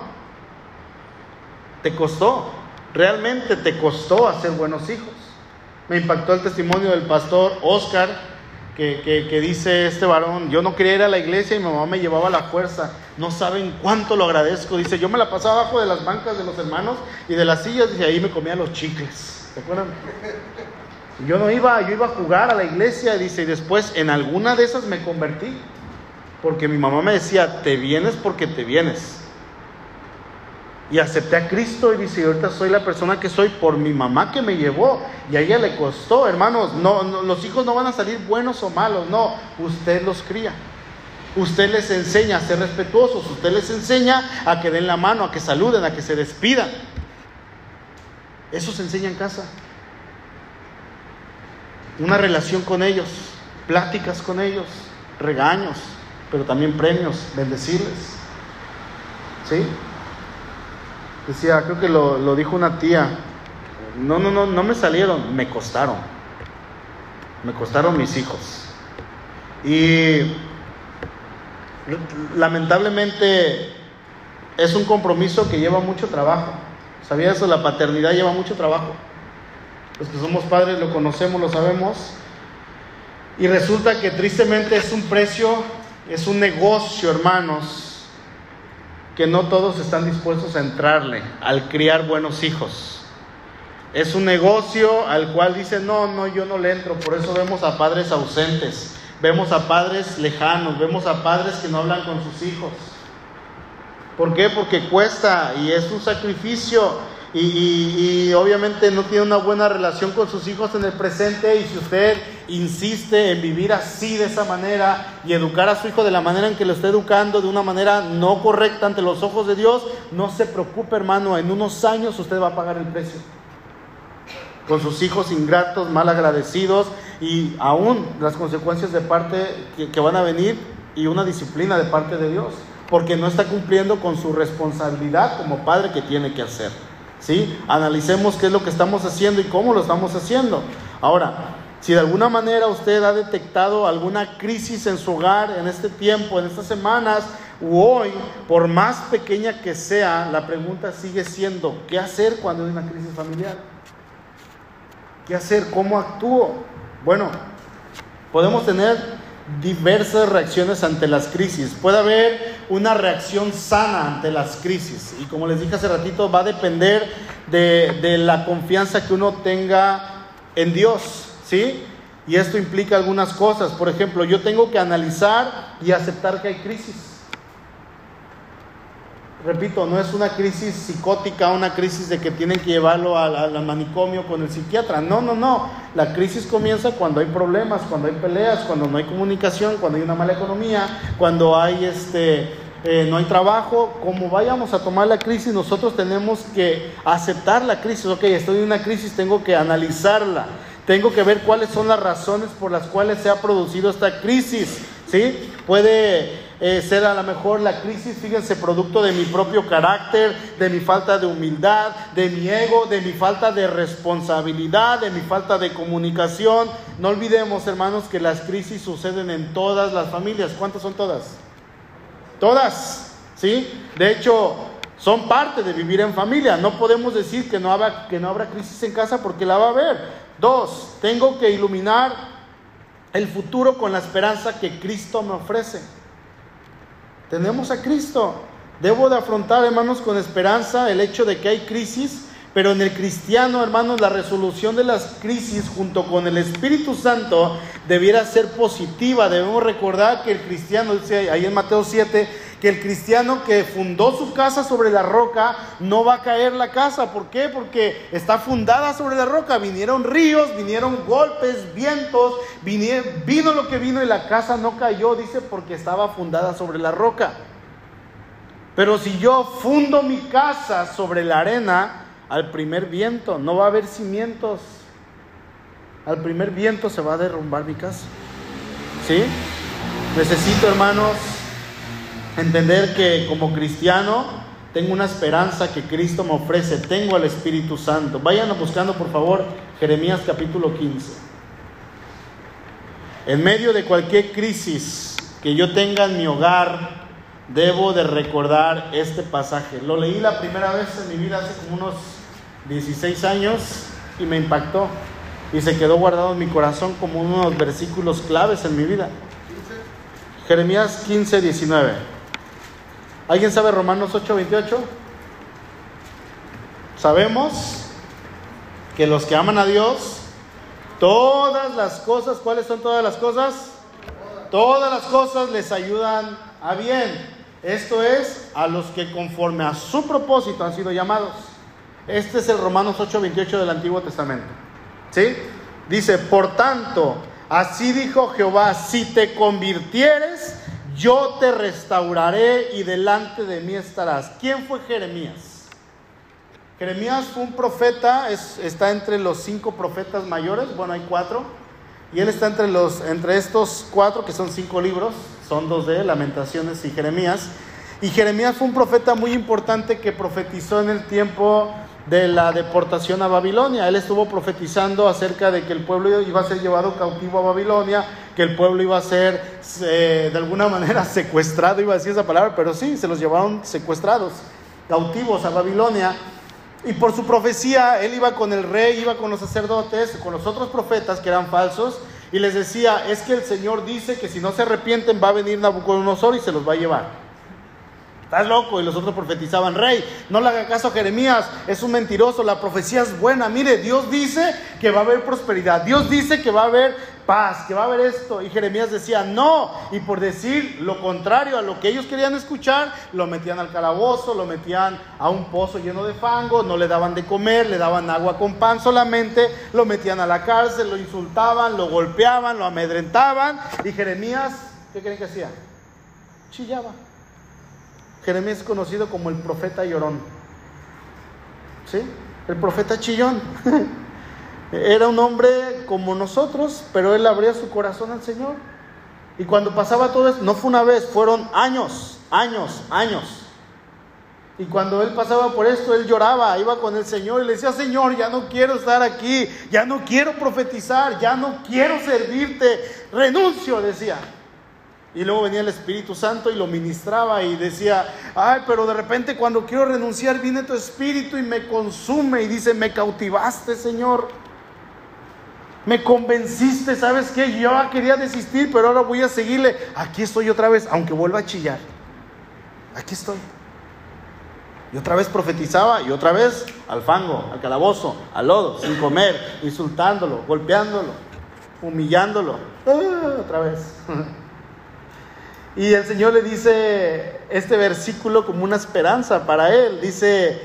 Te costó, realmente te costó hacer buenos hijos. Me impactó el testimonio del pastor Oscar, que, que, dice este varón, yo no quería ir a la iglesia y mi mamá me llevaba a la fuerza. No saben cuánto lo agradezco. Dice, yo me la pasaba abajo de las bancas de los hermanos y de las sillas, y ahí me comía los chicles. ¿Se acuerdan? Yo no iba, yo iba a jugar a la iglesia, dice, y después en alguna de esas me convertí. Porque mi mamá me decía, te vienes porque te vienes. Y acepté a Cristo y dice, ahorita soy la persona que soy por mi mamá que me llevó. Y a ella le costó, hermanos, no, los hijos no van a salir buenos o malos, no, usted los cría. Usted les enseña a ser respetuosos, usted les enseña a que den la mano, a que saluden, a que se despidan. Eso se enseña en casa una relación con ellos, pláticas con ellos, regaños, pero también premios, bendecirles. ¿Sí? Decía, creo que lo, lo dijo una tía, no, no, no, no me salieron, me costaron. Me costaron mis hijos. Y lamentablemente es un compromiso que lleva mucho trabajo. ¿Sabía eso? La paternidad lleva mucho trabajo. Los que somos padres lo conocemos, lo sabemos. Y resulta que tristemente es un precio, es un negocio, hermanos, que no todos están dispuestos a entrarle al criar buenos hijos. Es un negocio al cual dice, no, no, yo no le entro. Por eso vemos a padres ausentes, vemos a padres lejanos, vemos a padres que no hablan con sus hijos. ¿Por qué? Porque cuesta y es un sacrificio y, obviamente no tiene una buena relación con sus hijos en el presente y si usted insiste en vivir así de esa manera y educar a su hijo de la manera en que lo está educando de una manera no correcta ante los ojos de Dios, no se preocupe hermano, en unos años usted va a pagar el precio. Con sus hijos ingratos, mal agradecidos y aún las consecuencias de parte que, que van a venir y una disciplina de parte de Dios, porque no está cumpliendo con su responsabilidad como padre que tiene que hacer. ¿Sí? Analicemos qué es lo que estamos haciendo y cómo lo estamos haciendo. Ahora, si de alguna manera usted ha detectado alguna crisis en su hogar en este tiempo, en estas semanas u hoy, por más pequeña que sea, la pregunta sigue siendo, ¿qué hacer cuando hay una crisis familiar? ¿Qué hacer? ¿Cómo actúo? Bueno, podemos tener diversas reacciones ante las crisis. Puede haber una reacción sana ante las crisis. Y como les dije hace ratito, va a depender de, la confianza que uno tenga en Dios. ¿Sí? Y esto implica algunas cosas. Por ejemplo, yo tengo que analizar y aceptar que hay crisis. Repito, no es una crisis psicótica, una crisis de que tienen que llevarlo al, manicomio con el psiquiatra. No, no, no. La crisis comienza cuando hay problemas, cuando hay peleas, cuando no hay comunicación, cuando hay una mala economía, cuando hay este, eh, no hay trabajo. Como vayamos a tomar la crisis, nosotros tenemos que aceptar la crisis. Ok, estoy en una crisis, tengo que analizarla. Tengo que ver cuáles son las razones por las cuales se ha producido esta crisis. ¿Sí? Puede eh, ser a lo mejor la crisis, fíjense, producto de mi propio carácter, de mi falta de humildad, de mi ego, de mi falta de responsabilidad, de mi falta de comunicación. No olvidemos, hermanos, que las crisis suceden en todas las familias. ¿Cuántas son todas? Todas, ¿sí? De hecho, son parte de vivir en familia. No podemos decir que no habrá, que no habrá crisis en casa porque la va a haber. Dos, tengo que iluminar el futuro con la esperanza que Cristo me ofrece. Tenemos a Cristo. Debo de afrontar, hermanos, con esperanza el hecho de que hay crisis, pero en el cristiano, hermanos, la resolución de las crisis junto con el Espíritu Santo debiera ser positiva. Debemos recordar que el cristiano, dice ahí en Mateo 7, que el cristiano que fundó su casa sobre la roca no va a caer la casa. ¿Por qué? Porque está fundada sobre la roca. Vinieron ríos, vinieron golpes, vientos, vino lo que vino y la casa no cayó, dice, porque estaba fundada sobre la roca. Pero si yo fundo mi casa sobre la arena, al primer viento, no va a haber cimientos. Al primer viento se va a derrumbar mi casa. ¿Sí? Necesito, hermanos, entender que como cristiano tengo una esperanza que Cristo me ofrece, tengo al Espíritu Santo. Vayan buscando por favor Jeremías capítulo 15. En medio de cualquier crisis que yo tenga en mi hogar, debo de recordar este pasaje. Lo leí la primera vez en mi vida hace como unos 16 años y me impactó y se quedó guardado en mi corazón como unos versículos claves en mi vida. Jeremías 15, 19. ¿Alguien sabe Romanos 8:28? Sabemos que los que aman a Dios, todas las cosas, ¿cuáles son todas las cosas? Todas las cosas les ayudan a bien. Esto es a los que conforme a su propósito han sido llamados. Este es el Romanos 8:28 del Antiguo Testamento. ¿Sí? Dice, por tanto, así dijo Jehová, si te convirtieres, yo te restauraré y delante de mí estarás. ¿Quién fue Jeremías? Jeremías fue un profeta, está entre los cinco profetas mayores, bueno, hay cuatro, y él está entre, los, entre estos cuatro, que son cinco libros, son dos de Lamentaciones y Jeremías. Y Jeremías fue un profeta muy importante que profetizó en el tiempo de la deportación a Babilonia. Él estuvo profetizando acerca de que el pueblo iba a ser llevado cautivo a Babilonia, que el pueblo iba a ser eh, de alguna manera secuestrado, iba a decir esa palabra, pero sí, se los llevaron secuestrados, cautivos a Babilonia. Y por su profecía, él iba con el rey, iba con los sacerdotes, con los otros profetas que eran falsos, y les decía, es que el Señor dice que si no se arrepienten va a venir Nabucodonosor y se los va a llevar. Estás loco. Y los otros profetizaban, rey, no le haga caso Jeremías, es un mentiroso, la profecía es buena. Mire, Dios dice que va a haber prosperidad, Dios dice que va a haber paz, que va a haber esto. Y Jeremías decía, no. Y por decir lo contrario a lo que ellos querían escuchar, lo metían al calabozo, lo metían a un pozo lleno de fango, no le daban de comer, le daban agua con pan solamente, lo metían a la cárcel, lo insultaban, lo golpeaban, lo amedrentaban. Y Jeremías, ¿qué creen que hacía? Chillaba. Jeremías es conocido como el profeta llorón. ¿Sí? El profeta chillón. Era un hombre como nosotros, pero él abría su corazón al Señor. Y cuando pasaba todo eso, no fue una vez, fueron años, años, años. Y cuando él pasaba por esto, él lloraba, iba con el Señor y le decía, Señor, ya no quiero estar aquí, ya no quiero profetizar, ya no quiero servirte, renuncio, decía. Y luego venía el Espíritu Santo y lo ministraba y decía, ay, pero de repente cuando quiero renunciar viene tu Espíritu y me consume y dice, me cautivaste, Señor. Me convenciste, ¿sabes qué? Yo quería desistir, pero ahora voy a seguirle. Aquí estoy otra vez, aunque vuelva a chillar. Aquí estoy. Y otra vez profetizaba y otra vez al fango, al calabozo, al lodo, sin comer, insultándolo, golpeándolo, humillándolo. Ah, otra vez. Y el Señor le dice este versículo como una esperanza para él. Dice,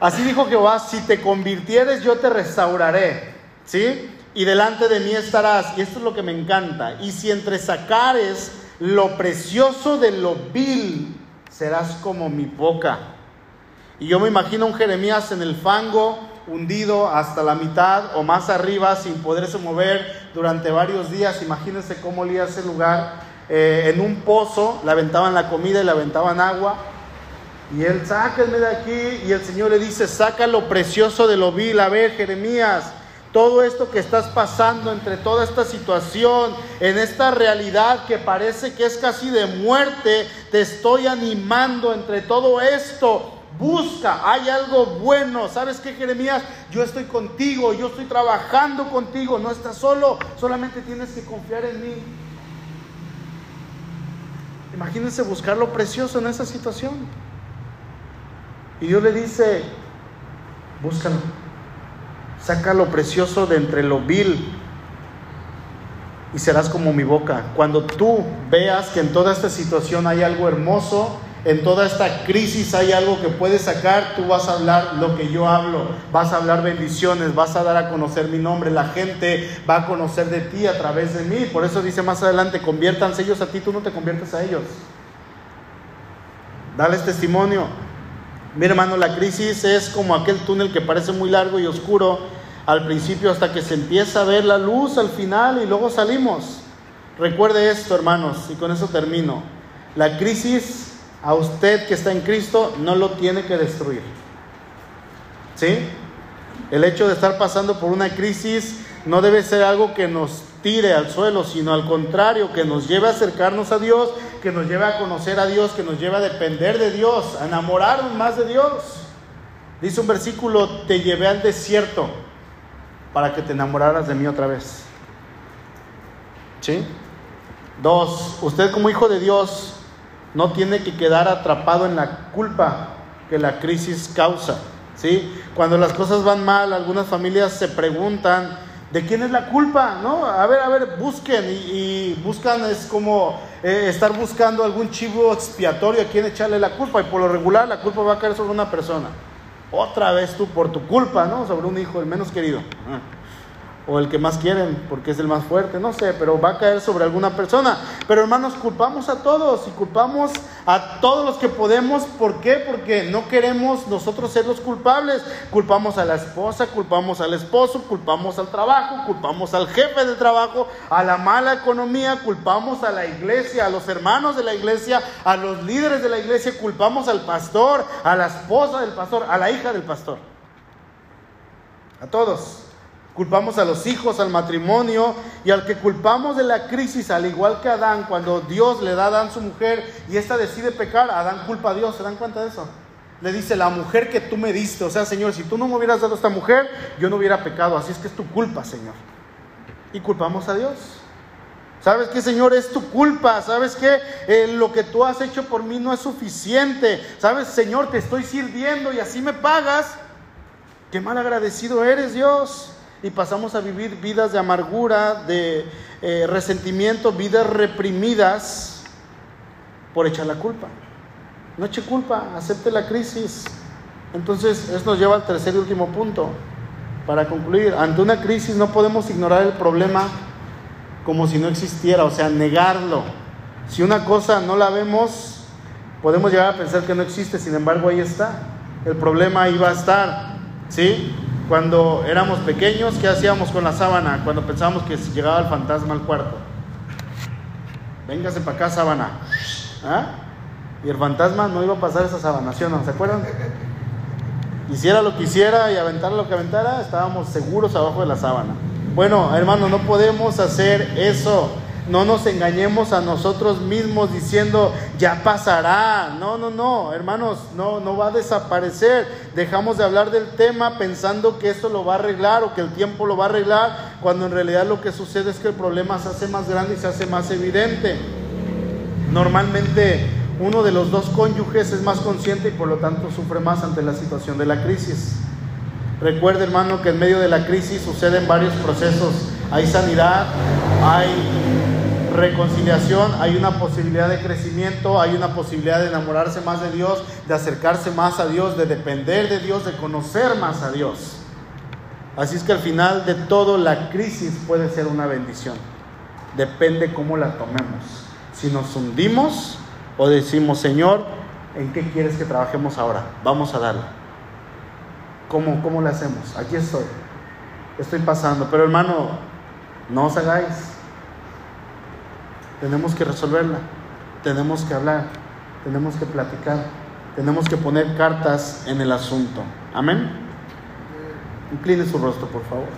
así dijo Jehová, si te convirtieres yo te restauraré ¿sí? Y delante de mí estarás, y esto es lo que me encanta, y si entre sacares lo precioso de lo vil, serás como mi boca. Y yo me imagino un Jeremías en el fango, hundido hasta la mitad o más arriba, sin poderse mover durante varios días. Imagínense cómo olía ese lugar. Eh, en un pozo, le aventaban la comida y le aventaban agua. Y él, sáquenme de aquí. Y el Señor le dice, saca lo precioso de lo vil. A ver, Jeremías, todo esto que estás pasando, entre toda esta situación, en esta realidad que parece que es casi de muerte, te estoy animando entre todo esto. Busca, hay algo bueno. ¿Sabes qué, Jeremías? Yo estoy contigo, yo estoy trabajando contigo. No estás solo, solamente tienes que confiar en mí. Imagínense buscar lo precioso en esa situación. Y Dios le dice, búscalo. Saca lo precioso de entre lo vil y serás como mi boca. Cuando tú veas que en toda esta situación hay algo hermoso, en toda esta crisis hay algo que puedes sacar, tú vas a hablar lo que yo hablo, vas a hablar bendiciones, vas a dar a conocer mi nombre, la gente va a conocer de ti a través de mí. Por eso dice más adelante, conviértanse ellos a ti, tú no te conviertes a ellos. Dales testimonio. Mi hermano, la crisis es como aquel túnel que parece muy largo y oscuro al principio hasta que se empieza a ver la luz al final y luego salimos. Recuerde esto, hermanos, y con eso termino. La crisis a usted que está en Cristo no lo tiene que destruir. ¿Sí? El hecho de estar pasando por una crisis no debe ser algo que nos tire al suelo, sino al contrario, que nos lleve a acercarnos a Dios, que nos lleve a conocer a Dios, que nos lleve a depender de Dios, a enamorarnos más de Dios. Dice un versículo, te llevé al desierto para que te enamoraras de mí otra vez. ¿Sí? Dos, usted como hijo de Dios no tiene que quedar atrapado en la culpa que la crisis causa. ¿Sí? Cuando las cosas van mal, algunas familias se preguntan, ¿de quién es la culpa? ¿No? A ver, a ver, busquen y, buscan, es como eh, estar buscando algún chivo expiatorio a quien echarle la culpa y por lo regular la culpa va a caer sobre una persona. Otra vez tú por tu culpa, ¿no? Sobre un hijo, el menos querido o el que más quieren porque es el más fuerte, no sé, pero va a caer sobre alguna persona. Pero hermanos, culpamos a todos y culpamos a todos los que podemos. ¿Por qué? Porque no queremos nosotros ser los culpables. Culpamos a la esposa, culpamos al esposo, culpamos al trabajo, culpamos al jefe del trabajo, a la mala economía, culpamos a la iglesia, a los hermanos de la iglesia, a los líderes de la iglesia, culpamos al pastor, a la esposa del pastor, a la hija del pastor. A todos. Culpamos a los hijos, al matrimonio y al que culpamos de la crisis, al igual que Adán, cuando Dios le da a Adán su mujer y ésta decide pecar, Adán culpa a Dios, ¿se dan cuenta de eso? Le dice, la mujer que tú me diste, o sea, Señor, si tú no me hubieras dado esta mujer, yo no hubiera pecado, así es que es tu culpa, Señor. Y culpamos a Dios. ¿Sabes qué, Señor? Es tu culpa. ¿Sabes qué? Eh, lo que tú has hecho por mí no es suficiente. ¿Sabes, Señor? Te estoy sirviendo y así me pagas. Qué mal agradecido eres, Dios. Y pasamos a vivir vidas de amargura, de eh, resentimiento, vidas reprimidas por echar la culpa. No eche culpa, acepte la crisis. Entonces, esto nos lleva al tercer y último punto. Para concluir, ante una crisis no podemos ignorar el problema como si no existiera, o sea, negarlo. Si una cosa no la vemos, podemos llegar a pensar que no existe, sin embargo ahí está. El problema ahí va a estar, ¿sí? Cuando éramos pequeños, ¿qué hacíamos con la sábana? Cuando pensábamos que llegaba el fantasma al cuarto. Véngase para acá, sábana. ¿Ah? Y el fantasma no iba a pasar esa sábana, ¿sí o no? ¿Se acuerdan? Hiciera lo que hiciera y aventara lo que aventara, estábamos seguros abajo de la sábana. Bueno, hermano, no podemos hacer eso. No nos engañemos a nosotros mismos diciendo, ya pasará. No, no, no, hermanos, no, no va a desaparecer. Dejamos de hablar del tema pensando que esto lo va a arreglar o que el tiempo lo va a arreglar, cuando en realidad lo que sucede es que el problema se hace más grande y se hace más evidente. Normalmente uno de los dos cónyuges es más consciente y por lo tanto sufre más ante la situación de la crisis. Recuerde, hermano, que en medio de la crisis suceden varios procesos. Hay sanidad, hay reconciliación, hay una posibilidad de crecimiento, hay una posibilidad de enamorarse más de Dios, de acercarse más a Dios, de depender de Dios, de conocer más a Dios. Así es que al final de todo la crisis puede ser una bendición. Depende cómo la tomemos. Si nos hundimos o decimos, Señor, ¿en qué quieres que trabajemos ahora? Vamos a darle. ¿Cómo, ¿Cómo le hacemos? Aquí estoy. Estoy pasando. Pero hermano, no os hagáis tenemos que resolverla, tenemos que hablar, tenemos que platicar, tenemos que poner cartas en el asunto. Amén. Incline su rostro, por favor.